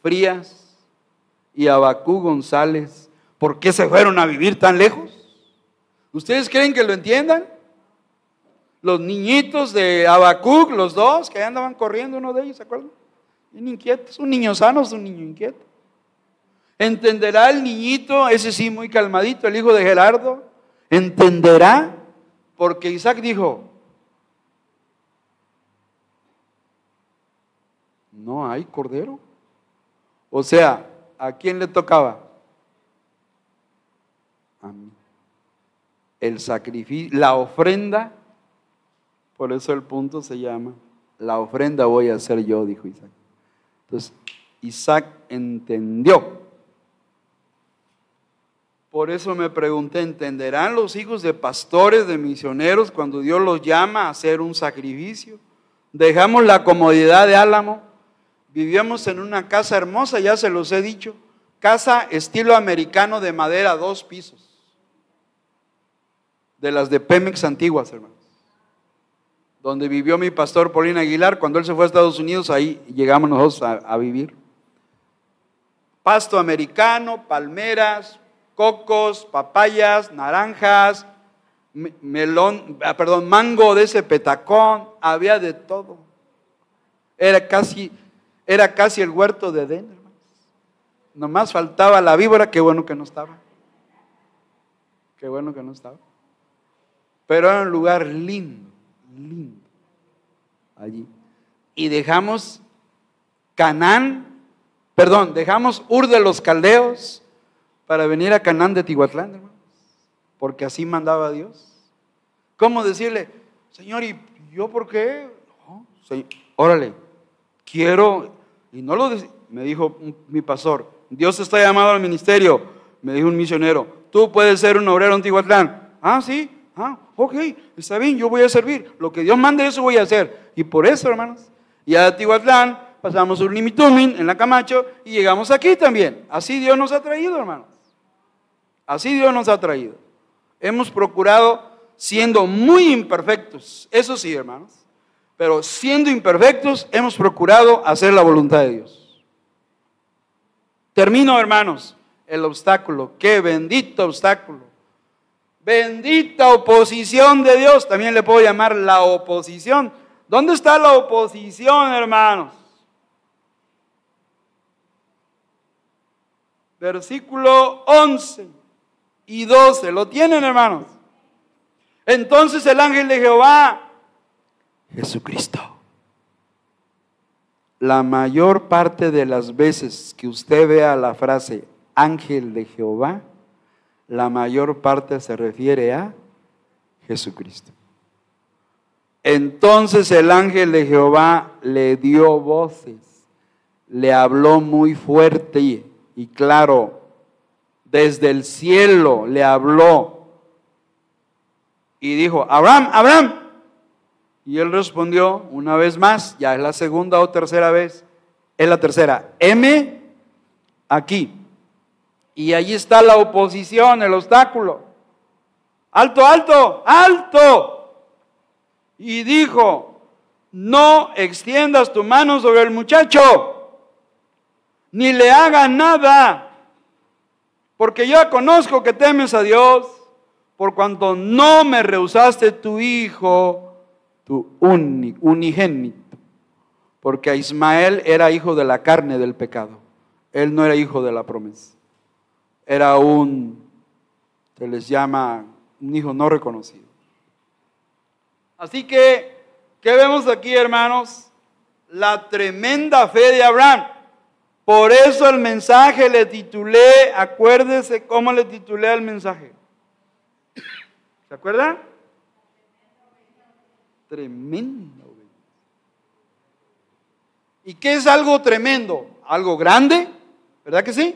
Frías y Abacú González por qué se fueron a vivir tan lejos? ¿Ustedes creen que lo entiendan? Los niñitos de Abacuc, los dos que andaban corriendo, uno de ellos, ¿se acuerdan? Bien inquietos, un niño sano es un niño inquieto. ¿Entenderá el niñito, ese sí muy calmadito, el hijo de Gerardo? ¿Entenderá? Porque Isaac dijo, no hay cordero. O sea, ¿a quién le tocaba? A mí. El sacrificio, la ofrenda, por eso el punto se llama, la ofrenda voy a hacer yo, dijo Isaac. Entonces, Isaac entendió. Por eso me pregunté, ¿entenderán los hijos de pastores, de misioneros, cuando Dios los llama a hacer un sacrificio? Dejamos la comodidad de Álamo Vivíamos en una casa hermosa, ya se los he dicho, casa estilo americano de madera, dos pisos, de las de Pemex antiguas, hermanos, donde vivió mi pastor Paulina Aguilar, cuando él se fue a Estados Unidos, ahí llegamos nosotros a, a vivir. Pasto americano, palmeras, cocos, papayas, naranjas, melón, ah, perdón, mango de ese petacón, había de todo. Era casi era casi el huerto de Edén, hermanos. Nomás faltaba la víbora, qué bueno que no estaba. Qué bueno que no estaba. Pero era un lugar lindo, lindo. Allí. Y dejamos Canaán, perdón, dejamos Ur de los Caldeos para venir a Canaán de Tihuatlán, hermanos. Porque así mandaba Dios. ¿Cómo decirle, Señor, ¿y yo por qué? órale, quiero y no lo me dijo mi pastor, Dios está llamado al ministerio, me dijo un misionero, tú puedes ser un obrero en Tihuatlán. Ah, sí, ah, ok, está bien, yo voy a servir. Lo que Dios mande, eso voy a hacer. Y por eso, hermanos, y a Tihuatlán pasamos un limitumin en la Camacho y llegamos aquí también. Así Dios nos ha traído, hermanos. Así Dios nos ha traído. Hemos procurado siendo muy imperfectos, eso sí, hermanos pero siendo imperfectos, hemos procurado hacer la voluntad de Dios. Termino, hermanos, el obstáculo. Qué bendito obstáculo. Bendita oposición de Dios. También le puedo llamar la oposición. ¿Dónde está la oposición, hermanos? Versículo 11 y 12. ¿Lo tienen, hermanos? Entonces el ángel de Jehová Jesucristo. La mayor parte de las veces que usted vea la frase ángel de Jehová, la mayor parte se refiere a Jesucristo. Entonces el ángel de Jehová le dio voces, le habló muy fuerte y, y claro, desde el cielo le habló y dijo, Abraham, Abraham. Y él respondió una vez más, ya es la segunda o tercera vez, es la tercera, M aquí. Y allí está la oposición, el obstáculo. Alto, alto, alto. Y dijo, no extiendas tu mano sobre el muchacho, ni le haga nada, porque yo conozco que temes a Dios, por cuanto no me rehusaste tu hijo, tu unigénito, porque Ismael era hijo de la carne del pecado, él no era hijo de la promesa, era un, se les llama un hijo no reconocido. Así que, ¿qué vemos aquí, hermanos? La tremenda fe de Abraham. Por eso el mensaje le titulé, acuérdese cómo le titulé al mensaje. ¿Se acuerdan? Tremendo. ¿Y qué es algo tremendo? ¿Algo grande? ¿Verdad que sí?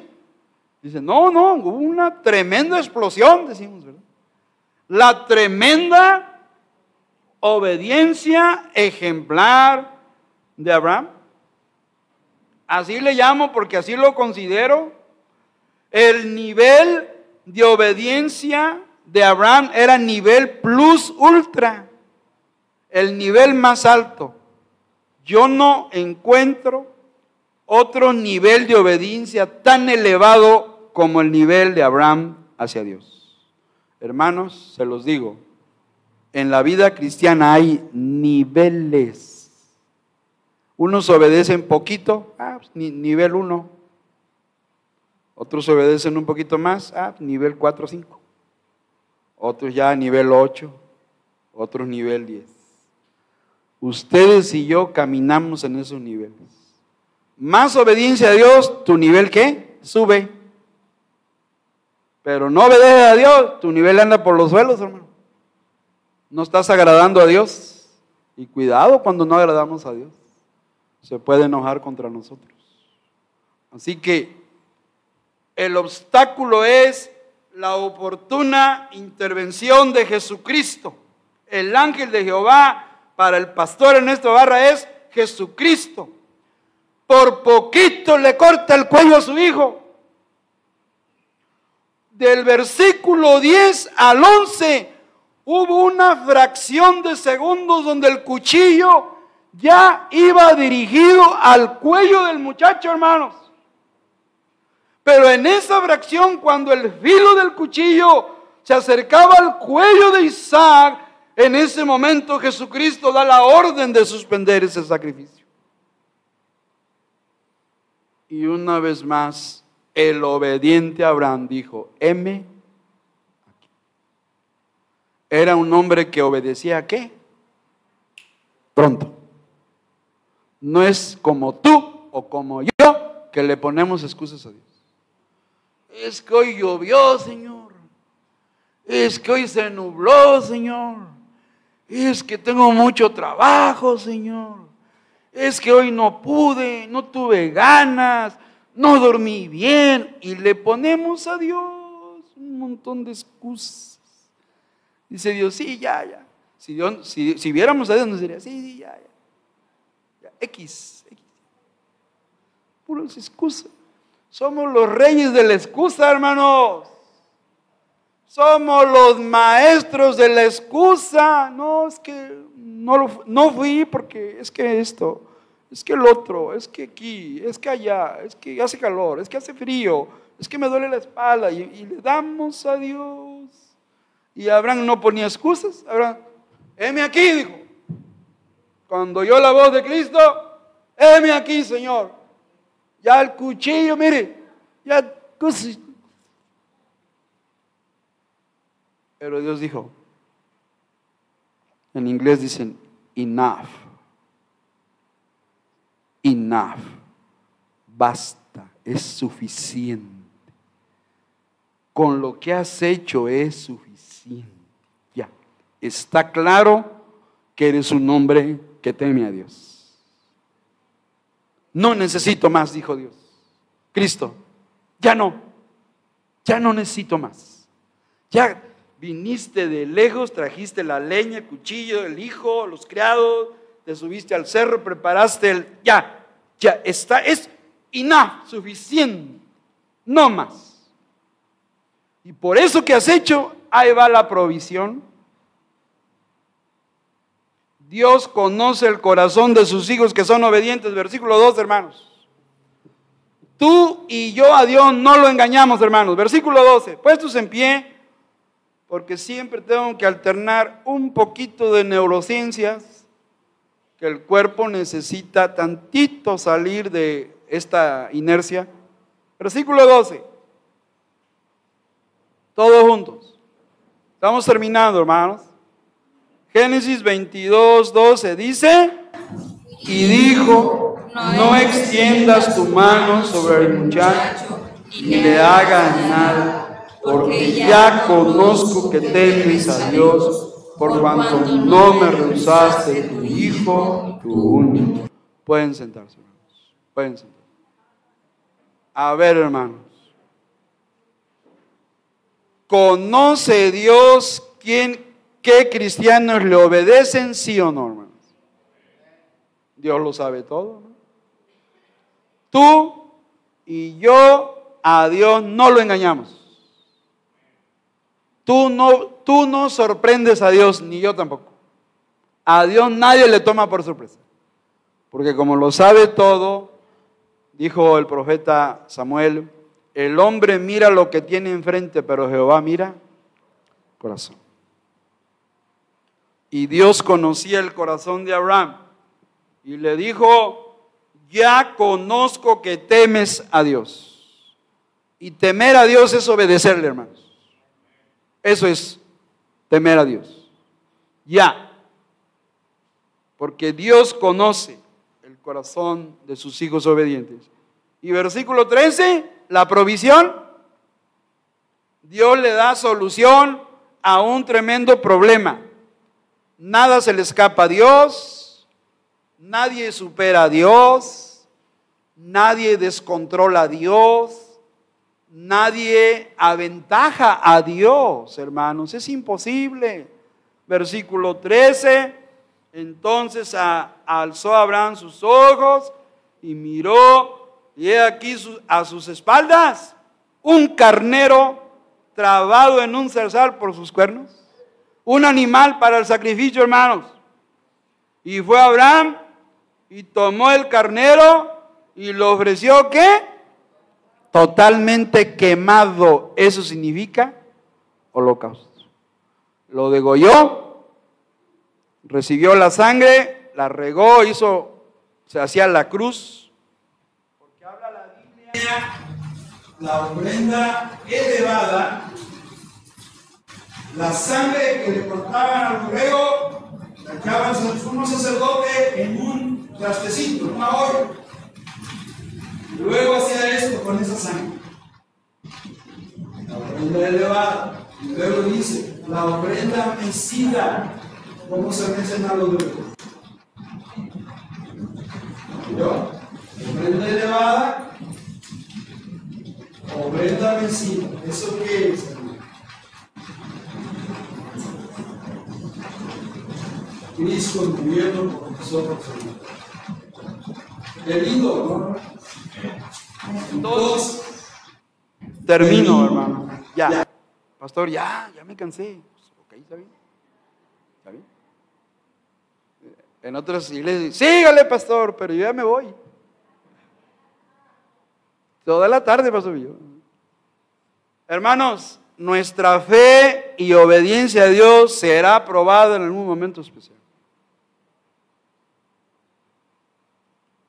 Dice, no, no, hubo una tremenda explosión, decimos, ¿verdad? La tremenda obediencia ejemplar de Abraham. Así le llamo porque así lo considero. El nivel de obediencia de Abraham era nivel plus ultra, el nivel más alto. Yo no encuentro otro nivel de obediencia tan elevado como el nivel de Abraham hacia Dios. Hermanos, se los digo, en la vida cristiana hay niveles. Unos obedecen poquito, ah, pues, nivel 1. Otros obedecen un poquito más, ah, nivel 4 o 5. Otros ya nivel 8, otros nivel 10. Ustedes y yo caminamos en esos niveles. Más obediencia a Dios, tu nivel qué? Sube. Pero no obedeces a Dios, tu nivel anda por los suelos, hermano. No estás agradando a Dios. Y cuidado cuando no agradamos a Dios. Se puede enojar contra nosotros. Así que el obstáculo es la oportuna intervención de Jesucristo. El ángel de Jehová para el pastor en esta barra es Jesucristo. Por poquito le corta el cuello a su hijo del versículo 10 al 11, hubo una fracción de segundos donde el cuchillo ya iba dirigido al cuello del muchacho, hermanos. Pero en esa fracción, cuando el filo del cuchillo se acercaba al cuello de Isaac, en ese momento Jesucristo da la orden de suspender ese sacrificio. Y una vez más, el obediente Abraham dijo, M. Era un hombre que obedecía a qué? Pronto. No es como tú o como yo que le ponemos excusas a Dios. Es que hoy llovió, Señor. Es que hoy se nubló, Señor. Es que tengo mucho trabajo, Señor. Es que hoy no pude, no tuve ganas no dormí bien y le ponemos a Dios un montón de excusas. Dice Dios, sí, ya, ya. Si, Dios, si, viéramos a Dios nos diría, sí, sí, ya, ya. X, X. Puras excusas. Somos los reyes de la excusa, hermanos. Somos los maestros de la excusa. No, es que no, no fui porque es que esto es que el otro, es que aquí, es que allá, es que hace calor, es que hace frío, es que me duele la espalda y, le damos a Dios. Y Abraham no ponía excusas, Abraham, heme aquí, dijo. Cuando oyó la voz de Cristo, heme aquí, Señor. Ya el cuchillo, mire, ya Pero Dios dijo, en inglés dicen, enough enough. Basta, es suficiente. Con lo que has hecho es suficiente. Ya, está claro que eres un hombre que teme a Dios. No necesito más, dijo Dios. Cristo, ya no, ya no necesito más. Ya viniste de lejos, trajiste la leña, el cuchillo, el hijo, los criados, te subiste al cerro, preparaste el... Ya, ya está, es enough, suficiente, no más. Y por eso que has hecho, ahí va la provisión. Dios conoce el corazón de sus hijos que son obedientes. Versículo 2, hermanos. Tú y yo a Dios no lo engañamos, hermanos. Versículo 12. Puestos en pie, porque siempre tengo que alternar un poquito de neurociencias, que el cuerpo necesita tantito salir de esta inercia. Versículo 12. Todos juntos. Estamos terminando, hermanos. Génesis 22, 12 dice, y dijo, no extiendas tu mano sobre el muchacho ni le hagas nada, porque ya conozco que temes a Dios, por cuanto no me rehusaste tu hijo, tu único. Pueden sentarse, hermanos. Pueden sentarse. A ver, hermanos. ¿Conoce Dios quién, qué cristianos le obedecen, sí o no, hermanos? Dios lo sabe todo. Tú y yo a Dios no lo engañamos. Tú no, tú no sorprendes a Dios, ni yo tampoco. A Dios nadie le toma por sorpresa. Porque como lo sabe todo, dijo el profeta Samuel, el hombre mira lo que tiene enfrente, pero Jehová mira corazón. Y Dios conocía el corazón de Abraham y le dijo, ya conozco que temes a Dios. Y temer a Dios es obedecerle, hermanos. Eso es temer a Dios. Ya. Porque Dios conoce el corazón de sus hijos obedientes. Y versículo 13, la provisión. Dios le da solución a un tremendo problema. Nada se le escapa a Dios, nadie supera a Dios, nadie descontrola a Dios, nadie aventaja a Dios, hermanos. Es imposible. Versículo 13. Entonces alzó Abraham sus ojos y miró y he aquí a sus espaldas un carnero trabado en un zarzal por sus cuernos. Un animal para el sacrificio, hermanos. Y fue Abraham y tomó el carnero y lo ofreció, ¿qué? Totalmente quemado. Eso significa holocausto. Lo degolló, recibió la sangre, la regó, hizo, se hacía la cruz la ofrenda elevada, la sangre que le cortaban al borrego, la echaban sumo sacerdote en un trastecito, en una olla. Luego hacía esto con esa sangre. La ofrenda elevada. Y luego dice, la ofrenda mecida. ¿Cómo se menciona los de ¿Yo? Ofrenda elevada Ofrenda vencida. ¿Eso qué es? Cristo muriendo por nosotros. Qué lindo, ¿no? Entonces, termino, hermano. Ya. Pastor, ya, ya me cansé. Ok, está bien. ¿Está bien? En otras iglesias, sígale, pastor, pero yo ya me voy. Toda la tarde pasó yo. Hermanos, nuestra fe y obediencia a Dios será probada en algún momento especial.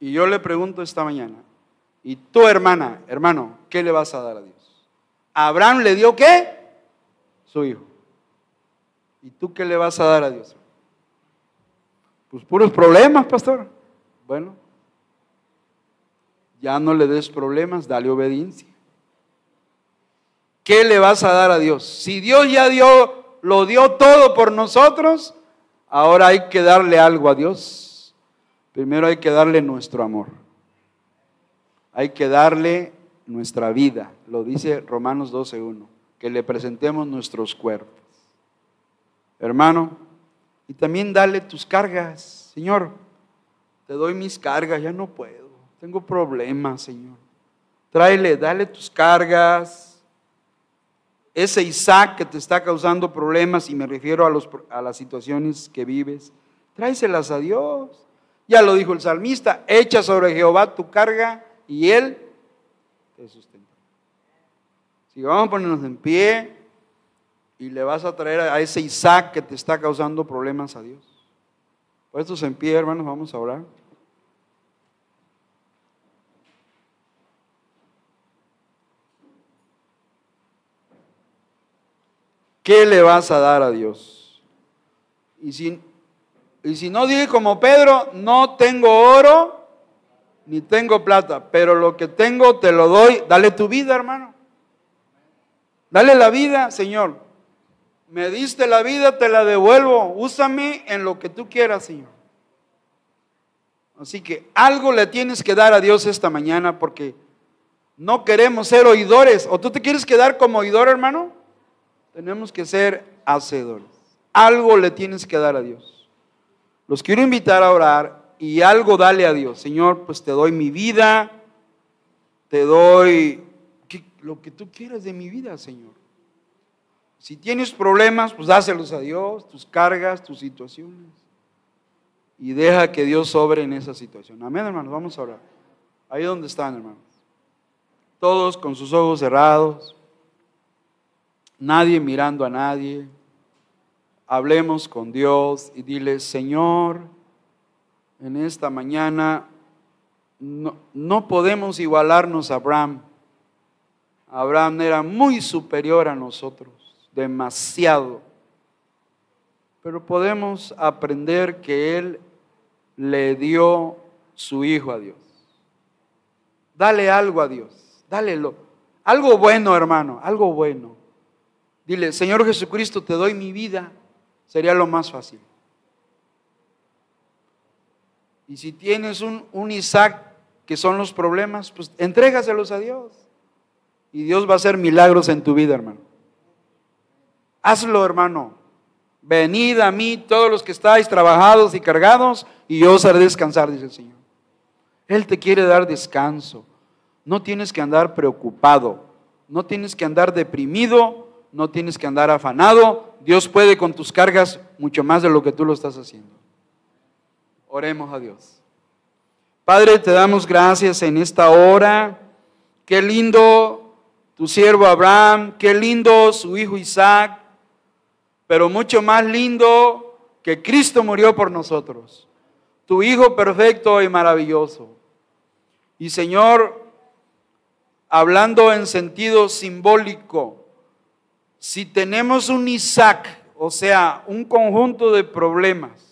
Y yo le pregunto esta mañana, ¿y tu hermana, hermano, qué le vas a dar a Dios? ¿Abraham le dio qué? Su hijo. ¿Y tú qué le vas a dar a Dios? Pues puros problemas, pastor. Bueno, ya no le des problemas, dale obediencia. ¿Qué le vas a dar a Dios? Si Dios ya dio, lo dio todo por nosotros, Ahora hay que darle algo a Dios. Primero hay que darle nuestro amor. Hay que darle nuestra vida. Lo dice Romanos 12.1. Que le presentemos nuestros cuerpos. Hermano, y también dale tus cargas. Señor, te doy mis cargas, ya no puedo. Tengo problemas, Señor. Tráele, dale tus cargas. Ese Isaac que te está causando problemas, y me refiero a, los, a las situaciones que vives, tráeselas a Dios. Ya lo dijo el salmista, echa sobre Jehová tu carga y Él te sustenta. Si vamos a ponernos en pie y le vas a traer a ese Isaac que te está causando problemas a Dios. Puestos en pie, hermanos, vamos a orar. ¿qué le vas a dar a Dios? Y si, y si no dije como Pedro, no tengo oro ni tengo plata, pero lo que tengo te lo doy, dale tu vida, hermano. Dale la vida, Señor. Me diste la vida, te la devuelvo. Úsame en lo que tú quieras, Señor. Así que algo le tienes que dar a Dios esta mañana porque no queremos ser oidores. ¿O tú te quieres quedar como oidor, hermano? Tenemos que ser hacedores. Algo le tienes que dar a Dios. Los quiero invitar a orar y algo dale a Dios. Señor, pues te doy mi vida, te doy lo que tú quieras de mi vida, Señor. Si tienes problemas, pues dáselos a Dios, tus cargas, tus situaciones. Y deja que Dios sobre en esa situación. Amén, hermanos. Vamos a orar. Ahí donde están, hermanos. Todos con sus ojos cerrados nadie mirando a nadie. Hablemos con Dios y dile, Señor, en esta mañana no, no podemos igualarnos a Abraham. Abraham era muy superior a nosotros, demasiado. Pero podemos aprender que Él le dio su hijo a Dios. Dale algo a Dios, dálelo. Algo bueno, hermano, algo bueno. Dile, Señor Jesucristo, te doy mi vida. Sería lo más fácil. Y si tienes un, Isaac que son los problemas, pues entrégaselos a Dios. Y Dios va a hacer milagros en tu vida, hermano. Hazlo, hermano. Venid a mí todos los que estáis trabajados y cargados, y yo os haré descansar, dice el Señor. Él te quiere dar descanso. No tienes que andar preocupado, no tienes que andar deprimido, no tienes que andar afanado. Dios puede con tus cargas mucho más de lo que tú lo estás haciendo. Oremos a Dios. Padre, te damos gracias en esta hora. Qué lindo tu siervo Abraham, qué lindo su hijo Isaac, pero mucho más lindo que Cristo murió por nosotros. Tu hijo perfecto y maravilloso. Y Señor, hablando en sentido simbólico, si tenemos un Isaac, o sea, un conjunto de problemas,